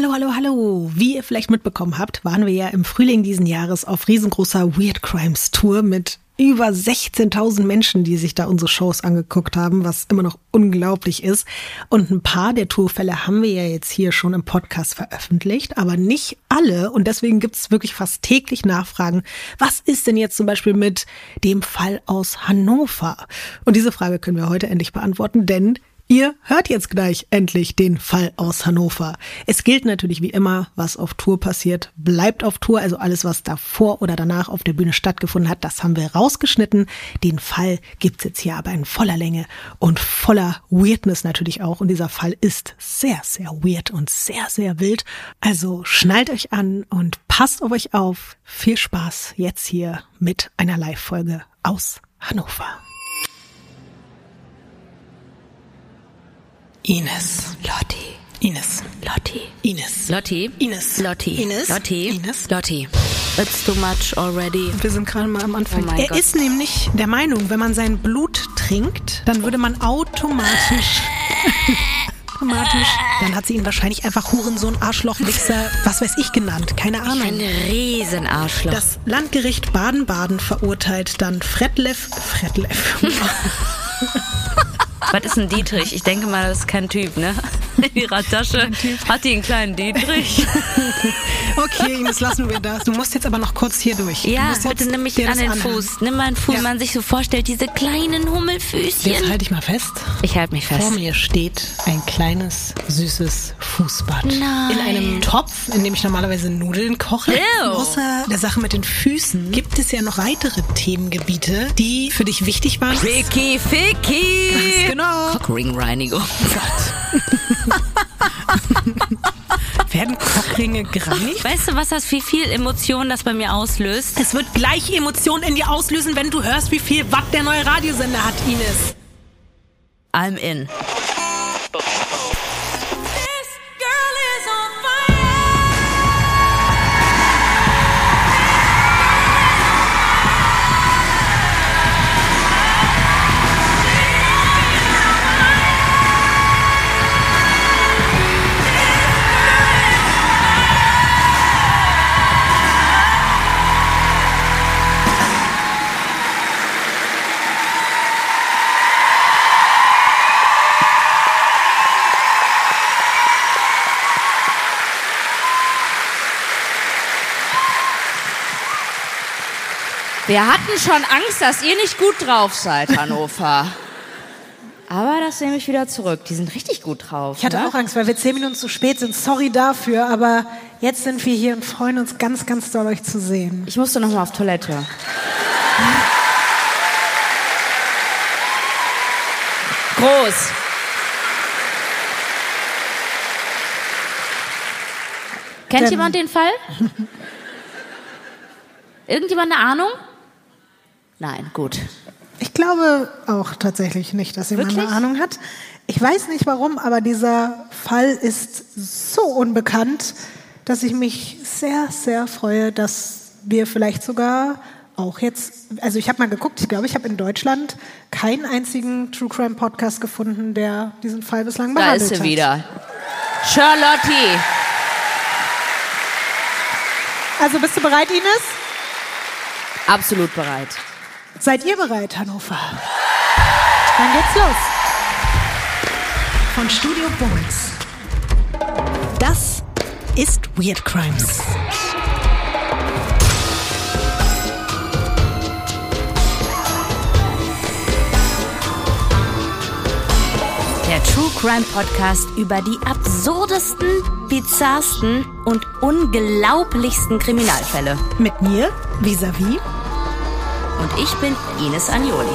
Hallo, hallo, hallo. Wie ihr vielleicht mitbekommen habt, waren wir ja im Frühling diesen Jahres auf riesengroßer Weird Crimes Tour mit über 16.000 Menschen, die sich da unsere Shows angeguckt haben, was immer noch unglaublich ist. Und ein paar der Tourfälle haben wir ja jetzt hier schon im Podcast veröffentlicht, aber nicht alle. Und deswegen gibt es wirklich fast täglich Nachfragen. Was ist denn jetzt zum Beispiel mit dem Fall aus Hannover? Und diese Frage können wir heute endlich beantworten, denn Ihr hört jetzt gleich endlich den Fall aus Hannover. Es gilt natürlich wie immer, was auf Tour passiert, bleibt auf Tour. Also alles, was davor oder danach auf der Bühne stattgefunden hat, das haben wir rausgeschnitten. Den Fall gibt's jetzt hier aber in voller Länge und voller Weirdness natürlich auch. Und dieser Fall ist sehr, sehr weird und sehr, sehr wild. Also schnallt euch an und passt auf euch auf. Viel Spaß jetzt hier mit einer Live-Folge aus Hannover. Ines. Lotti. Ines. Lotti. Ines. Lotti. Ines. Lotti. Ines. Lotti. Ines. Lotti. It's too much already. Wir sind gerade mal am Anfang. Oh er Gott. ist nämlich der Meinung, wenn man sein Blut trinkt, dann würde man automatisch. automatisch. Dann hat sie ihn wahrscheinlich einfach Hurensohn, Arschloch, Wichser, was weiß ich genannt. Keine Ein Ahnung. Riesenarschloch. Das Landgericht Baden-Baden verurteilt dann Fredlev. Fredlev. Was ist ein Dietrich? Ich denke mal, das ist kein Typ, ne? In ihrer Tasche hat die einen kleinen Dietrich. Okay, Ines, lassen wir das. Du musst jetzt aber noch kurz hier durch. Du Ja, jetzt bitte nimm mich an den. Fuß. Nimm meinen Fuß, Ja. man sich so vorstellt, diese kleinen Jetzt Hummelfüßchen. halte ich mal fest. Ich halte mich Vor fest. mir steht ein kleines, süßes Fußbad. Nein. In einem Topf, in dem ich normalerweise Nudeln koche. Ew. Außer der Sache mit den Füßen gibt es ja noch weitere Themengebiete, die für dich wichtig waren. Ficky, Ficky. Genau. Cockringreinigung. Werden Cockringe gereinigt? Weißt du, was das, wie viel Emotionen das bei mir auslöst? Es wird gleich Emotionen in dir auslösen, wenn du hörst, wie viel Watt der neue Radiosender hat, Ines. I'm in. Wir hatten schon Angst, dass ihr nicht gut drauf seid, Hannover. Aber das nehme ich wieder zurück. Die sind richtig gut drauf. Ich hatte ne? auch Angst, weil wir zehn Minuten zu spät sind. Sorry dafür, aber jetzt sind wir hier und freuen uns ganz, ganz doll, euch zu sehen. Ich musste noch mal auf Toilette. Groß. Kennt Dann- jemand den Fall? Irgendjemand eine Ahnung? Nein, gut. Ich glaube auch tatsächlich nicht, dass jemand Wirklich? eine Ahnung hat. Ich weiß nicht warum, aber dieser Fall ist so unbekannt, dass ich mich sehr, sehr freue, dass wir vielleicht sogar auch jetzt, also ich habe mal geguckt, ich glaube, ich habe in Deutschland keinen einzigen True Crime Podcast gefunden, der diesen Fall bislang Da behandelt ist sie hat. wieder. Charlotte. Also bist du bereit, Ines? Absolut bereit. Seid ihr bereit, Hannover? Dann geht's los. Von Studio Bones. Das ist Weird Crimes. Der True Crime Podcast über die absurdesten, bizarrsten und unglaublichsten Kriminalfälle. Mit mir, vis-à-vis. Und ich bin Ines Agnoli.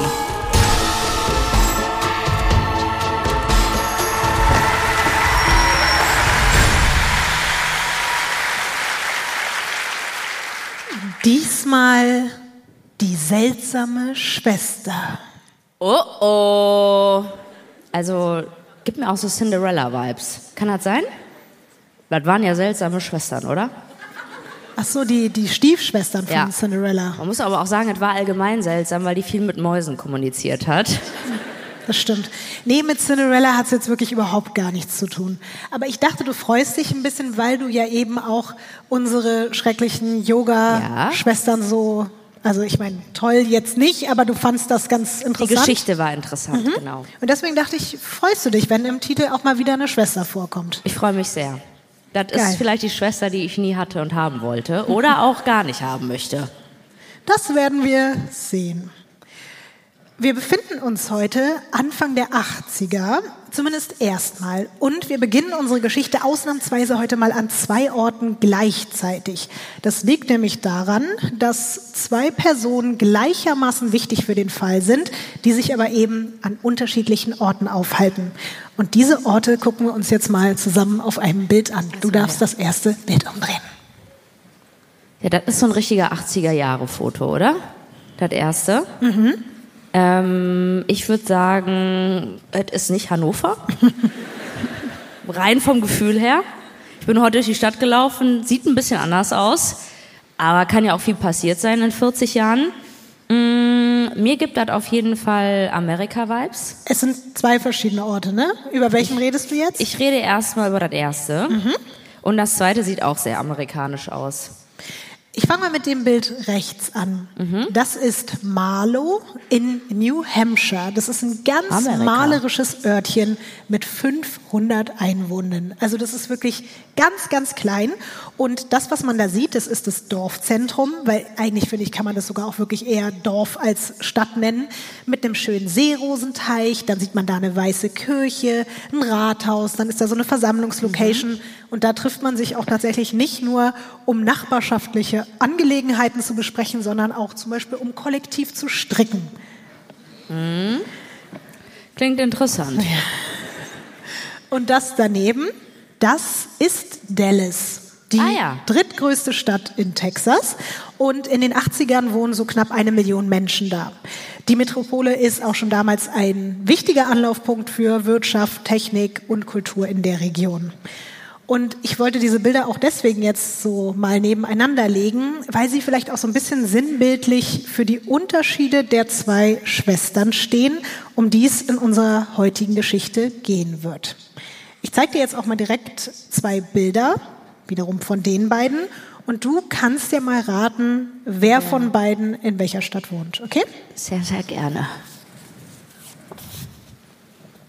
Diesmal die seltsame Schwester. Oh oh. Also, gib mir auch so Cinderella-Vibes. Kann das sein? Das waren ja seltsame Schwestern, oder? Ach so, die, die Stiefschwestern von Ja. Cinderella. Man muss aber auch sagen, es war allgemein seltsam, weil die viel mit Mäusen kommuniziert hat. das stimmt. Nee, mit Cinderella hat es jetzt wirklich überhaupt gar nichts zu tun. Aber ich dachte, du freust dich ein bisschen, weil du ja eben auch unsere schrecklichen Yoga-Schwestern so, also ich meine, toll jetzt nicht, aber du fandst das ganz Die interessant. Geschichte war interessant, genau. Und deswegen dachte ich, freust du dich, wenn im Titel auch mal wieder eine Schwester vorkommt. Ich freue mich sehr. Das Geil. ist vielleicht die Schwester, die ich nie hatte und haben wollte oder auch gar nicht haben möchte. Das werden wir sehen. Wir befinden uns heute Anfang der 80er, zumindest erstmal. Und wir beginnen unsere Geschichte ausnahmsweise heute mal an zwei Orten gleichzeitig. Das liegt nämlich daran, dass zwei Personen gleichermaßen wichtig für den Fall sind, die sich aber eben an unterschiedlichen Orten aufhalten. Und diese Orte gucken wir uns jetzt mal zusammen auf einem Bild an. Du darfst das erste Bild umdrehen. Ja, das ist so ein richtiger 80er-Jahre-Foto, oder? Das erste. Ähm, ich würde sagen, es ist nicht Hannover. Rein vom Gefühl her. Ich bin heute durch die Stadt gelaufen, sieht ein bisschen anders aus, aber kann ja auch viel passiert sein in 40 Jahren. Mm, mir gibt das auf jeden Fall Amerika-Vibes. Es sind zwei verschiedene Orte, ne? Über welchen redest du jetzt? Ich rede erstmal über das erste. Und das zweite sieht auch sehr amerikanisch aus. Ich fange mal mit dem Bild rechts an. Das ist Marlow in New Hampshire. Das ist ein ganz Amerika. malerisches Örtchen mit 500 Einwohnern. Also das ist wirklich ganz, ganz klein. Und das, was man da sieht, das ist das Dorfzentrum, weil eigentlich finde ich, kann man das sogar auch wirklich eher Dorf als Stadt nennen, mit einem schönen Seerosenteich. Dann sieht man da eine weiße Kirche, ein Rathaus, dann ist da so eine Versammlungslocation. Und da trifft man sich auch tatsächlich nicht nur, um nachbarschaftliche Angelegenheiten zu besprechen, sondern auch zum Beispiel, um kollektiv zu stricken. Klingt interessant. Und das daneben, das ist Dallas. Die Ah ja. drittgrößte Stadt in Texas. Und in den 80ern wohnen so knapp eine Million Menschen da. Die Metropole ist auch schon damals ein wichtiger Anlaufpunkt für Wirtschaft, Technik und Kultur in der Region. Und ich wollte diese Bilder auch deswegen jetzt so mal nebeneinander legen, weil sie vielleicht auch so ein bisschen sinnbildlich für die Unterschiede der zwei Schwestern stehen, um die es in unserer heutigen Geschichte gehen wird. Ich zeige dir jetzt auch mal direkt zwei Bilder, wiederum von den beiden. Und du kannst dir mal raten, wer von beiden in welcher Stadt wohnt, okay? Sehr, sehr gerne.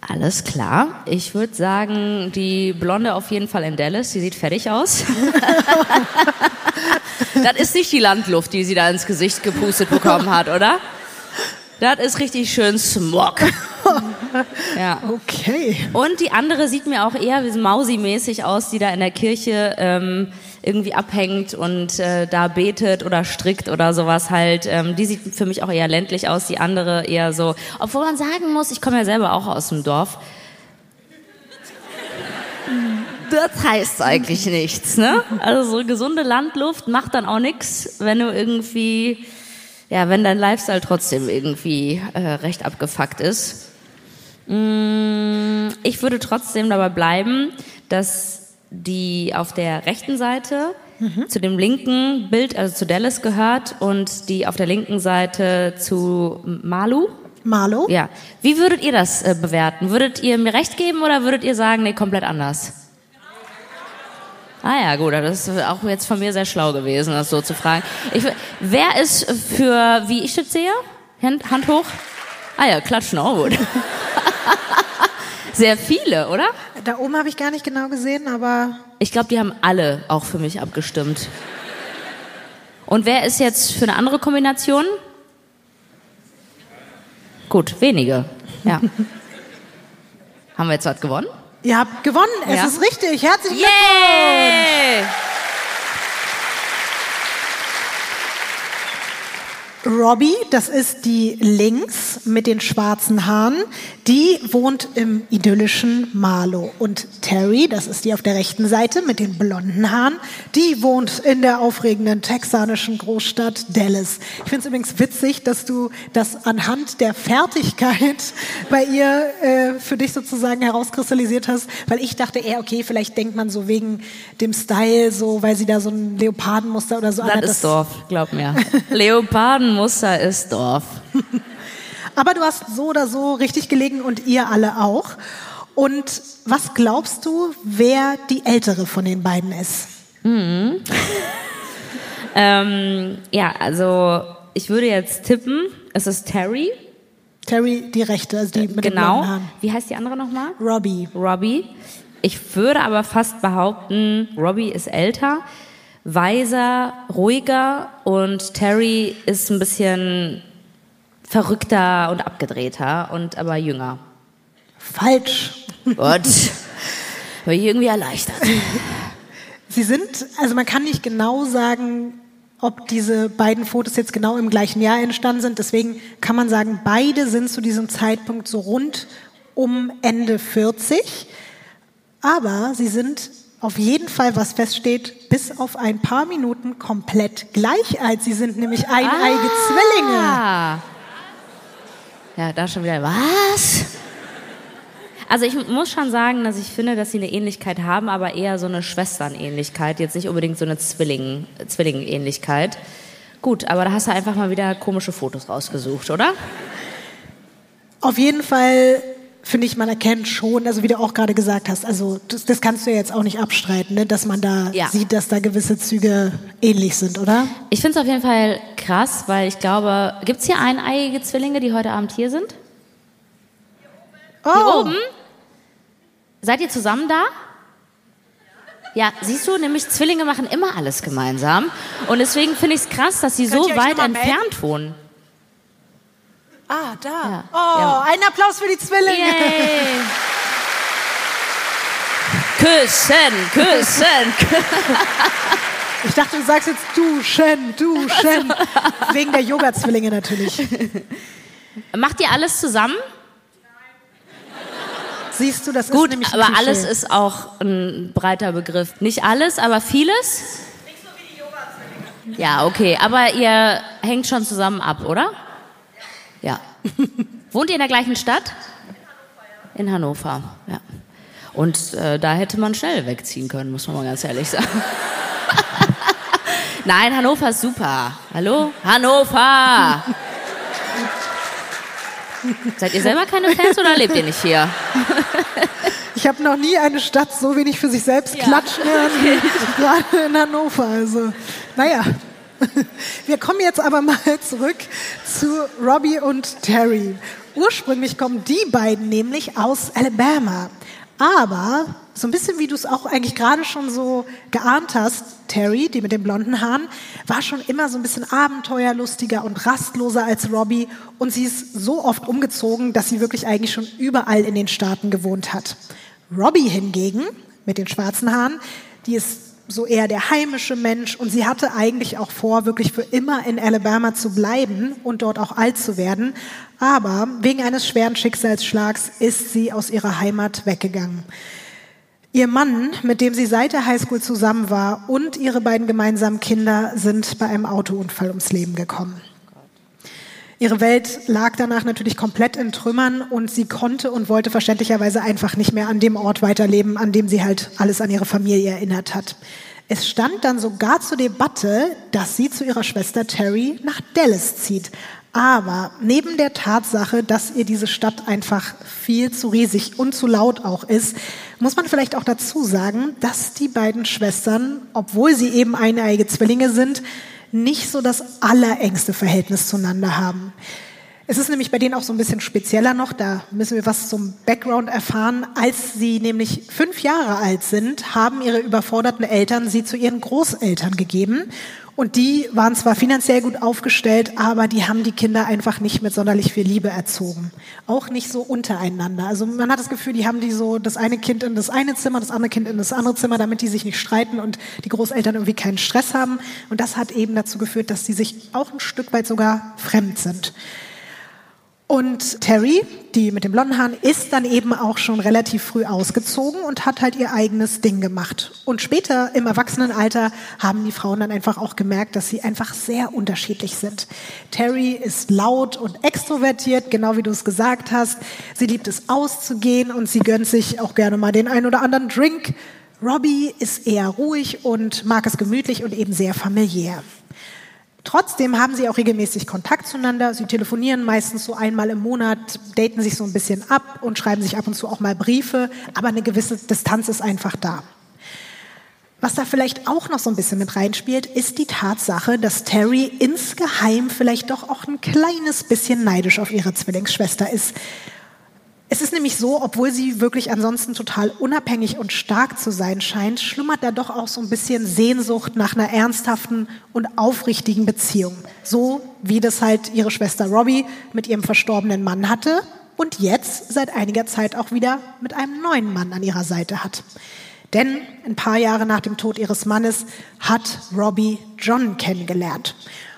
Alles klar. Ich würde sagen, die Blonde auf jeden Fall in Dallas. Sie sieht fertig aus. das ist nicht die Landluft, die sie da ins Gesicht gepustet bekommen hat, oder? Das ist richtig schön Smog. Ja. Okay. Und die andere sieht mir auch eher wie Mausi-mäßig aus, die da in der Kirche ähm, irgendwie abhängt und äh, da betet oder strickt oder sowas halt. Ähm, die sieht für mich auch eher ländlich aus, die andere eher so. Obwohl man sagen muss, ich komme ja selber auch aus dem Dorf. Das heißt eigentlich nichts, ne? Also so gesunde Landluft macht dann auch nichts, wenn du irgendwie, ja, wenn dein Lifestyle trotzdem irgendwie äh, recht abgefuckt ist. Mm, Ich würde trotzdem dabei bleiben, dass die auf der rechten Seite zu dem linken Bild, also zu Dallas gehört und die auf der linken Seite zu Malu. Marlo? Ja. Wie würdet ihr das äh, bewerten? Würdet ihr mir recht geben oder würdet ihr sagen, nee, komplett anders? Ah ja, gut, das ist auch jetzt von mir sehr schlau gewesen, das so zu fragen. Ich, wer ist für, wie ich das sehe? Hand, Hand hoch? Ah ja, klatschen auch gut. Sehr viele, oder? Da oben habe ich gar nicht genau gesehen, aber Ich glaube, die haben alle auch für mich abgestimmt. Und wer ist jetzt für eine andere Kombination? Gut, wenige. Ja. haben wir jetzt was gewonnen? ihr habt gewonnen. Es Ja. ist richtig. Herzlichen Glückwunsch. Yay! Robbie, das ist die links mit den schwarzen Haaren, die wohnt im idyllischen Marlow. Und Terry, das ist die auf der rechten Seite mit den blonden Haaren, die wohnt in der aufregenden texanischen Großstadt Dallas. Ich finde es übrigens witzig, dass du das anhand der Fertigkeit bei ihr äh, für dich sozusagen herauskristallisiert hast, weil ich dachte eher, okay, vielleicht denkt man so wegen dem Style, so weil sie da so ein Leopardenmuster oder so Das anhat, ist Dorf, glaub mir. Leopardenmuster ist Dorf. Aber du hast so oder so richtig gelegen und ihr alle auch. Und was glaubst du, wer die ältere von den beiden ist? Mhm. ähm, ja, also ich würde jetzt tippen, es ist Terry. Terry, die Rechte, also die mit genau. den Haaren. Wie heißt die andere nochmal? Robbie. Robbie. Ich würde aber fast behaupten, Robbie ist älter, weiser, ruhiger und Terry ist ein bisschen verrückter und abgedrehter und aber jünger. Falsch. Gott. War ich irgendwie erleichtert. Sie sind, also man kann nicht genau sagen, ob diese beiden Fotos jetzt genau im gleichen Jahr entstanden sind. Deswegen kann man sagen, beide sind zu diesem Zeitpunkt so rund um Ende 40. Aber sie sind auf jeden Fall, was feststeht, bis auf ein paar Minuten komplett gleich alt. Sie sind nämlich eineige Ah. Zwillinge. Ja, da schon wieder. Was? Also ich muss schon sagen, dass ich finde, dass sie eine Ähnlichkeit haben, aber eher so eine Schwesternähnlichkeit, jetzt nicht unbedingt so eine Zwilling, Zwillingenähnlichkeit. Gut, aber da hast du einfach mal wieder komische Fotos rausgesucht, oder? Auf jeden Fall finde ich, man erkennt schon, also wie du auch gerade gesagt hast, also das, das kannst du ja jetzt auch nicht abstreiten, ne, dass man da Ja. sieht, dass da gewisse Züge ähnlich sind, oder? Ich finde es auf jeden Fall krass, weil ich glaube, gibt es hier eineiige Zwillinge, die heute Abend hier sind? Oh, Hier oben? Seid ihr zusammen da? Ja, siehst du, nämlich Zwillinge machen immer alles gemeinsam. Und deswegen finde ich es krass, dass sie Könnt so weit entfernt wohnen. Ah, da. Ja. Oh, Ja. ein Applaus für die Zwillinge. Yay! Küssen, küssen. Ich dachte, du sagst jetzt duschen, duschen. Wegen der Yoga-Zwillinge natürlich. Macht ihr alles zusammen? Siehst du, das ist Gut, nämlich ein aber Klischee. alles ist auch ein breiter Begriff. Nicht alles, aber vieles? Ja, okay. Aber ihr hängt schon zusammen ab, oder? Ja. Wohnt ihr in der gleichen Stadt? In Hannover, ja. Und äh, da hätte man schnell wegziehen können, muss man mal ganz ehrlich sagen. Nein, Hannover ist super. Hallo? Hannover! Seid ihr selber keine Fans oder lebt ihr nicht hier? Ich habe noch nie eine Stadt so wenig für sich selbst klatschen hören wie gerade in Hannover. Also, naja. Wir kommen jetzt aber mal zurück zu Robbie und Terry. Ursprünglich kommen die beiden nämlich aus Alabama. Aber so ein bisschen wie du es auch eigentlich gerade schon so geahnt hast, Terry, die mit den blonden Haaren, war schon immer so ein bisschen abenteuerlustiger und rastloser als Robbie. Und sie ist so oft umgezogen, dass sie wirklich eigentlich schon überall in den Staaten gewohnt hat. Robbie hingegen, mit den schwarzen Haaren, die ist so eher der heimische Mensch und sie hatte eigentlich auch vor, wirklich für immer in Alabama zu bleiben und dort auch alt zu werden. Aber wegen eines schweren Schicksalsschlags ist sie aus ihrer Heimat weggegangen. Ihr Mann, mit dem sie seit der Highschool zusammen war, und ihre beiden gemeinsamen Kinder sind bei einem Autounfall ums Leben gekommen. Ihre Welt lag danach natürlich komplett in Trümmern und sie konnte und wollte verständlicherweise einfach nicht mehr an dem Ort weiterleben, an dem sie halt alles an ihre Familie erinnert hat. Es stand dann sogar zur Debatte, dass sie zu ihrer Schwester Terry nach Dallas zieht. Aber neben der Tatsache, dass ihr diese Stadt einfach viel zu riesig und zu laut auch ist, muss man vielleicht auch dazu sagen, dass die beiden Schwestern, obwohl sie eben eineige Zwillinge sind, nicht so das allerengste Verhältnis zueinander haben. Es ist nämlich bei denen auch so ein bisschen spezieller noch, da müssen wir was zum Background erfahren. Als sie nämlich fünf Jahre alt sind, haben ihre überforderten Eltern sie zu ihren Großeltern gegeben. Und die waren zwar finanziell gut aufgestellt, aber die haben die Kinder einfach nicht mit sonderlich viel Liebe erzogen. Auch nicht so untereinander. Also man hat das Gefühl, die haben die so das eine Kind in das eine Zimmer, das andere Kind in das andere Zimmer, damit die sich nicht streiten und die Großeltern irgendwie keinen Stress haben. Und das hat eben dazu geführt, dass die sich auch ein Stück weit sogar fremd sind. Und Terry, die mit den blonden Haaren, ist dann eben auch schon relativ früh ausgezogen und hat halt ihr eigenes Ding gemacht. Und später im Erwachsenenalter haben die Frauen dann einfach auch gemerkt, dass sie einfach sehr unterschiedlich sind. Terry ist laut und extrovertiert, genau wie du es gesagt hast. Sie liebt es auszugehen und sie gönnt sich auch gerne mal den einen oder anderen Drink. Robbie ist eher ruhig und mag es gemütlich und eben sehr familiär. Trotzdem haben sie auch regelmäßig Kontakt zueinander. Sie telefonieren meistens so einmal im Monat, daten sich so ein bisschen ab und schreiben sich ab und zu auch mal Briefe, aber eine gewisse Distanz ist einfach da. Was da vielleicht auch noch so ein bisschen mit reinspielt, ist die Tatsache, dass Terry insgeheim vielleicht doch auch ein kleines bisschen neidisch auf ihre Zwillingsschwester ist. Es ist nämlich so, obwohl sie wirklich ansonsten total unabhängig und stark zu sein scheint, schlummert da doch auch so ein bisschen Sehnsucht nach einer ernsthaften und aufrichtigen Beziehung. So wie das halt ihre Schwester Robbie mit ihrem verstorbenen Mann hatte und jetzt seit einiger Zeit auch wieder mit einem neuen Mann an ihrer Seite hat. Denn ein paar Jahre nach dem Tod ihres Mannes hat Robbie John kennengelernt.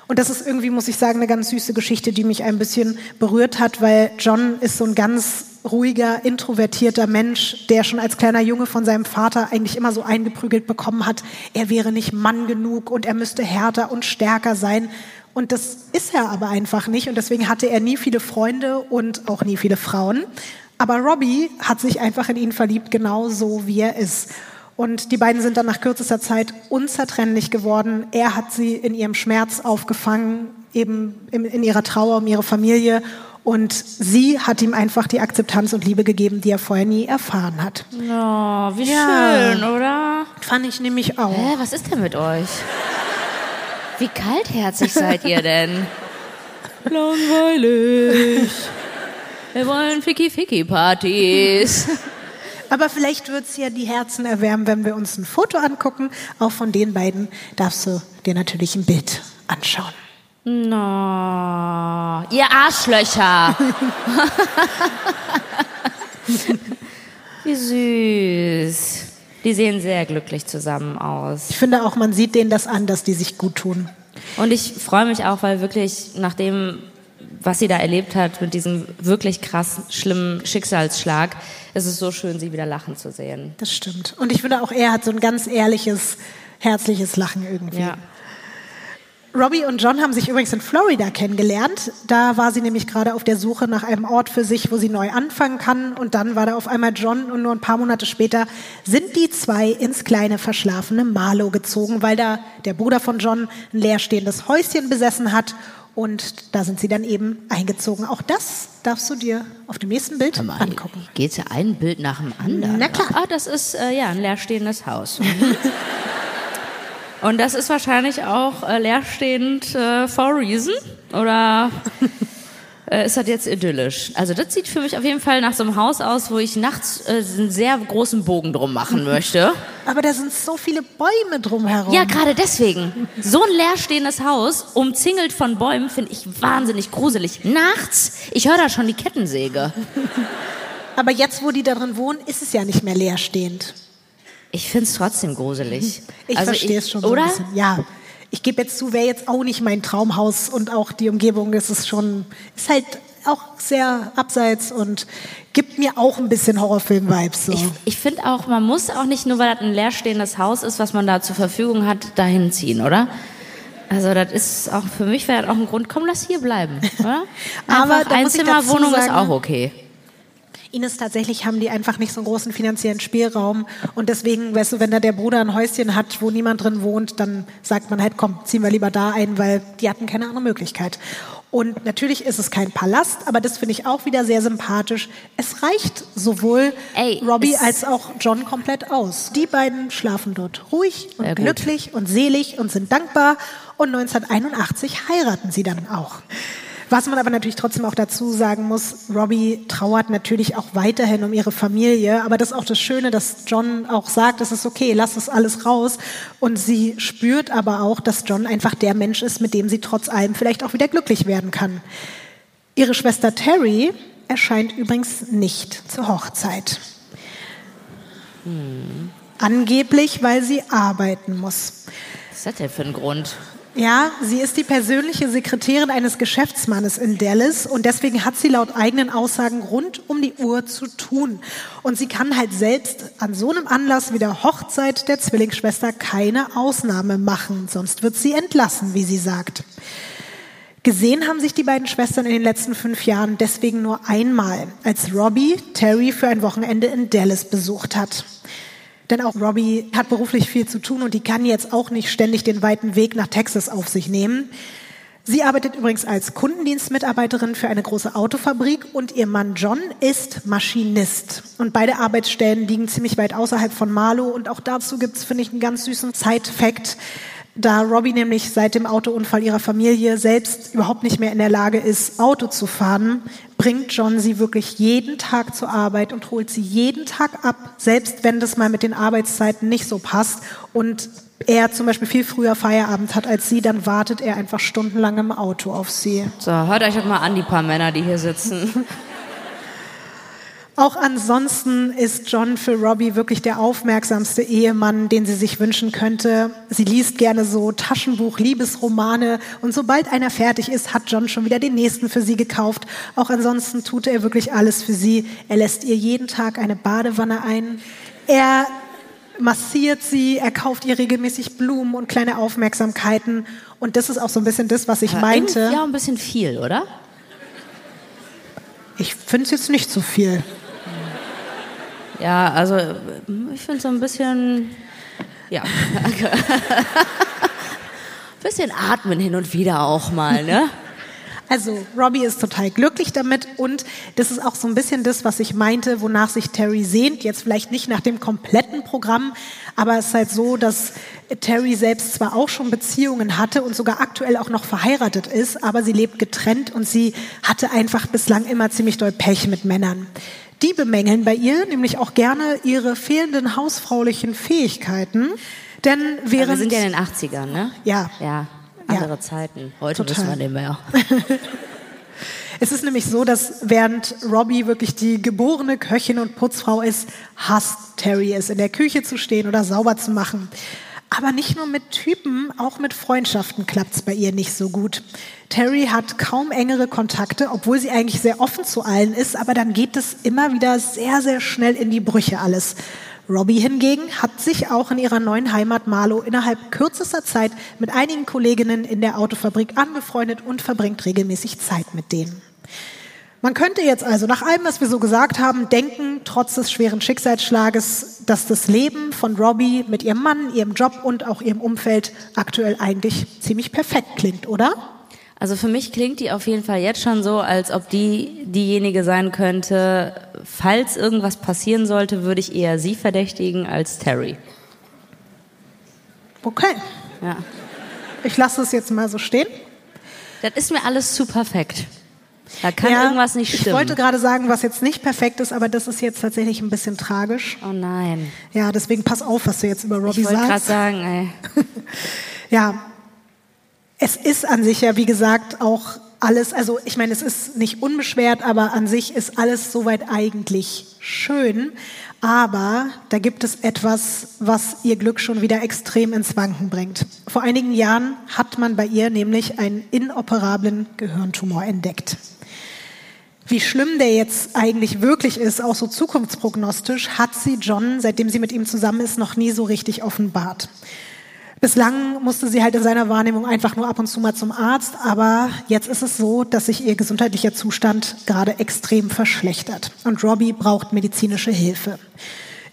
Und das ist irgendwie, muss ich sagen, eine ganz süße Geschichte, die mich ein bisschen berührt hat, weil John ist so ein ganz ruhiger, introvertierter Mensch, der schon als kleiner Junge von seinem Vater eigentlich immer so eingeprügelt bekommen hat, er wäre nicht Mann genug und er müsste härter und stärker sein. Und das ist er aber einfach nicht. Und deswegen hatte er nie viele Freunde und auch nie viele Frauen. Aber Robbie hat sich einfach in ihn verliebt, genau so wie er ist. Und die beiden sind dann nach kürzester Zeit unzertrennlich geworden. Er hat sie in ihrem Schmerz aufgefangen, eben in, ihrer Trauer um ihre Familie. Und sie hat ihm einfach die Akzeptanz und Liebe gegeben, die er vorher nie erfahren hat. Oh, wie ja. schön, oder? Fand ich nämlich auch. Hä, was ist denn mit euch? Wie kaltherzig seid ihr denn? Langweilig. Wir wollen Ficky-Ficky-Partys. Aber vielleicht wird es ja die Herzen erwärmen, wenn wir uns ein Foto angucken. Auch von den beiden darfst du dir natürlich ein Bild anschauen. No, ihr Arschlöcher. Wie süß. Die sehen sehr glücklich zusammen aus. Ich finde auch, man sieht denen das an, dass die sich gut tun. Und ich freue mich auch, weil wirklich nach dem, was sie da erlebt hat, mit diesem wirklich krass schlimmen Schicksalsschlag, ist es so schön, sie wieder lachen zu sehen. Das stimmt. Und ich finde auch, er hat so ein ganz ehrliches, herzliches Lachen irgendwie. Ja. Robbie und John haben sich übrigens in Florida kennengelernt. Da war sie nämlich gerade auf der Suche nach einem Ort für sich, wo sie neu anfangen kann. Und dann war da auf einmal John und nur ein paar Monate später sind die zwei ins kleine verschlafene Marlow gezogen, weil da der Bruder von John ein leerstehendes Häuschen besessen hat und da sind sie dann eben eingezogen. Auch das darfst du dir auf dem nächsten Bild mal, angucken. Geht ja ein Bild nach dem anderen. Na klar. Ah, das ist äh, ja ein leerstehendes Haus. Und das ist wahrscheinlich auch äh, leerstehend äh, for a reason. Oder äh, ist das jetzt idyllisch? Also das sieht für mich auf jeden Fall nach so einem Haus aus, wo ich nachts äh, einen sehr großen Bogen drum machen möchte. Aber da sind so viele Bäume drumherum. Ja, gerade deswegen. So ein leerstehendes Haus, umzingelt von Bäumen, finde ich wahnsinnig gruselig. Nachts, ich höre da schon die Kettensäge. Aber jetzt, wo die da drin wohnen, ist es ja nicht mehr leerstehend. Ich finde es trotzdem gruselig. Ich also verstehe es schon so oder? ein bisschen. Ja ich gebe jetzt zu, wäre jetzt auch nicht mein Traumhaus und auch die Umgebung ist es schon, ist halt auch sehr abseits und gibt mir auch ein bisschen Horrorfilm-Vibes. So. Ich, ich finde auch, man muss auch nicht nur, weil das ein leerstehendes Haus ist, was man da zur Verfügung hat, dahin ziehen, oder? Also das ist auch für mich wäre auch ein Grund, komm, lass hier bleiben, oder? Aber Einzimmerwohnung ist auch okay. Ines, tatsächlich haben die einfach nicht so einen großen finanziellen Spielraum. Und deswegen, weißt du, wenn da der Bruder ein Häuschen hat, wo niemand drin wohnt, dann sagt man halt, komm, ziehen wir lieber da ein, weil die hatten keine andere Möglichkeit. Und natürlich ist es kein Palast, aber das finde ich auch wieder sehr sympathisch. Es reicht sowohl Ey, Robbie als auch John komplett aus. Die beiden schlafen dort ruhig und glücklich und selig und sind dankbar. Und 1981 heiraten sie dann auch. Was man aber natürlich trotzdem auch dazu sagen muss, Robbie trauert natürlich auch weiterhin um ihre Familie, aber das ist auch das Schöne, dass John auch sagt, es ist okay, lass das alles raus. Und sie spürt aber auch, dass John einfach der Mensch ist, mit dem sie trotz allem vielleicht auch wieder glücklich werden kann. Ihre Schwester Terry erscheint übrigens nicht zur Hochzeit. Hm. Angeblich, weil sie arbeiten muss. Was ist das denn für ein Grund? Ja, sie ist die persönliche Sekretärin eines Geschäftsmannes in Dallas und deswegen hat sie laut eigenen Aussagen rund um die Uhr zu tun. Und sie kann halt selbst an so einem Anlass wie der Hochzeit der Zwillingsschwester keine Ausnahme machen, sonst wird sie entlassen, wie sie sagt. Gesehen haben sich die beiden Schwestern in den letzten fünf Jahren deswegen nur einmal, als Robbie Terry für ein Wochenende in Dallas besucht hat. Denn auch Robbie hat beruflich viel zu tun und die kann jetzt auch nicht ständig den weiten Weg nach Texas auf sich nehmen. Sie arbeitet übrigens als Kundendienstmitarbeiterin für eine große Autofabrik und ihr Mann John ist Maschinist. Und beide Arbeitsstellen liegen ziemlich weit außerhalb von Marlow und auch dazu gibt's finde ich, einen ganz süßen Side-Fact. Da Robbie nämlich seit dem Autounfall ihrer Familie selbst überhaupt nicht mehr in der Lage ist, Auto zu fahren, bringt John sie wirklich jeden Tag zur Arbeit und holt sie jeden Tag ab, selbst wenn das mal mit den Arbeitszeiten nicht so passt. Und er zum Beispiel viel früher Feierabend hat als sie, dann wartet er einfach stundenlang im Auto auf sie. So, hört euch doch mal an, die paar Männer, die hier sitzen. Auch ansonsten ist John für Robbie wirklich der aufmerksamste Ehemann, den sie sich wünschen könnte. Sie liest gerne so Taschenbuch, Liebesromane und sobald einer fertig ist, hat John schon wieder den nächsten für sie gekauft. Auch ansonsten tut er wirklich alles für sie. Er lässt ihr jeden Tag eine Badewanne ein. Er massiert sie, er kauft ihr regelmäßig Blumen und kleine Aufmerksamkeiten. Und das ist auch so ein bisschen das, was ich Aber meinte. Ja, ein bisschen viel, oder? Ich finde es jetzt nicht so viel. Ja, also ich finde so ein bisschen, ja, danke. bisschen atmen hin und wieder auch mal, ne? Also Robbie ist total glücklich damit und das ist auch so ein bisschen das, was ich meinte, wonach sich Terry sehnt. Jetzt vielleicht nicht nach dem kompletten Programm, aber es ist halt so, dass Terry selbst zwar auch schon Beziehungen hatte und sogar aktuell auch noch verheiratet ist, aber sie lebt getrennt und sie hatte einfach bislang immer ziemlich doll Pech mit Männern. Die bemängeln bei ihr nämlich auch gerne ihre fehlenden hausfraulichen Fähigkeiten. Denn während. wir sind ja in den 80ern, ne? Ja. Ja, andere Ja. Zeiten. Heute Total. wissen wir nicht mehr. Es ist nämlich so, dass während Robbie wirklich die geborene Köchin und Putzfrau ist, hasst Terry es, in der Küche zu stehen oder sauber zu machen. Aber nicht nur mit Typen, auch mit Freundschaften klappt's bei ihr nicht so gut. Terry hat kaum engere Kontakte, obwohl sie eigentlich sehr offen zu allen ist, aber dann geht es immer wieder sehr, sehr schnell in die Brüche alles. Robbie hingegen hat sich auch in ihrer neuen Heimat Marlow innerhalb kürzester Zeit mit einigen Kolleginnen in der Autofabrik angefreundet und verbringt regelmäßig Zeit mit denen. Man könnte jetzt also nach allem, was wir so gesagt haben, denken, trotz des schweren Schicksalsschlages, dass das Leben von Robbie mit ihrem Mann, ihrem Job und auch ihrem Umfeld aktuell eigentlich ziemlich perfekt klingt, oder? Also für mich klingt die auf jeden Fall jetzt schon so, als ob die diejenige sein könnte, falls irgendwas passieren sollte, würde ich eher sie verdächtigen als Terry. Okay, Ja. ich lasse es jetzt mal so stehen. Das ist mir alles zu perfekt. Da kann irgendwas nicht Ich stimmen. wollte gerade sagen, was jetzt nicht perfekt ist, aber das ist jetzt tatsächlich ein bisschen tragisch. oh nein. Ja, deswegen pass auf, was du jetzt über Robbie Ich wollte gerade sagst. sagen, ey. Ja, es ist an sich ja, wie gesagt, auch alles, also ich meine, es ist nicht unbeschwert, aber an sich ist alles soweit eigentlich schön. Aber da gibt es etwas, was ihr Glück schon wieder extrem ins Wanken bringt. Vor einigen Jahren hat man bei ihr nämlich einen inoperablen Gehirntumor entdeckt. Wie schlimm der jetzt eigentlich wirklich ist, auch so zukunftsprognostisch, hat sie John, seitdem sie mit ihm zusammen ist, noch nie so richtig offenbart. Bislang musste sie halt in seiner Wahrnehmung einfach nur ab und zu mal zum Arzt, aber jetzt ist es so, dass sich ihr gesundheitlicher Zustand gerade extrem verschlechtert und Robbie braucht medizinische Hilfe.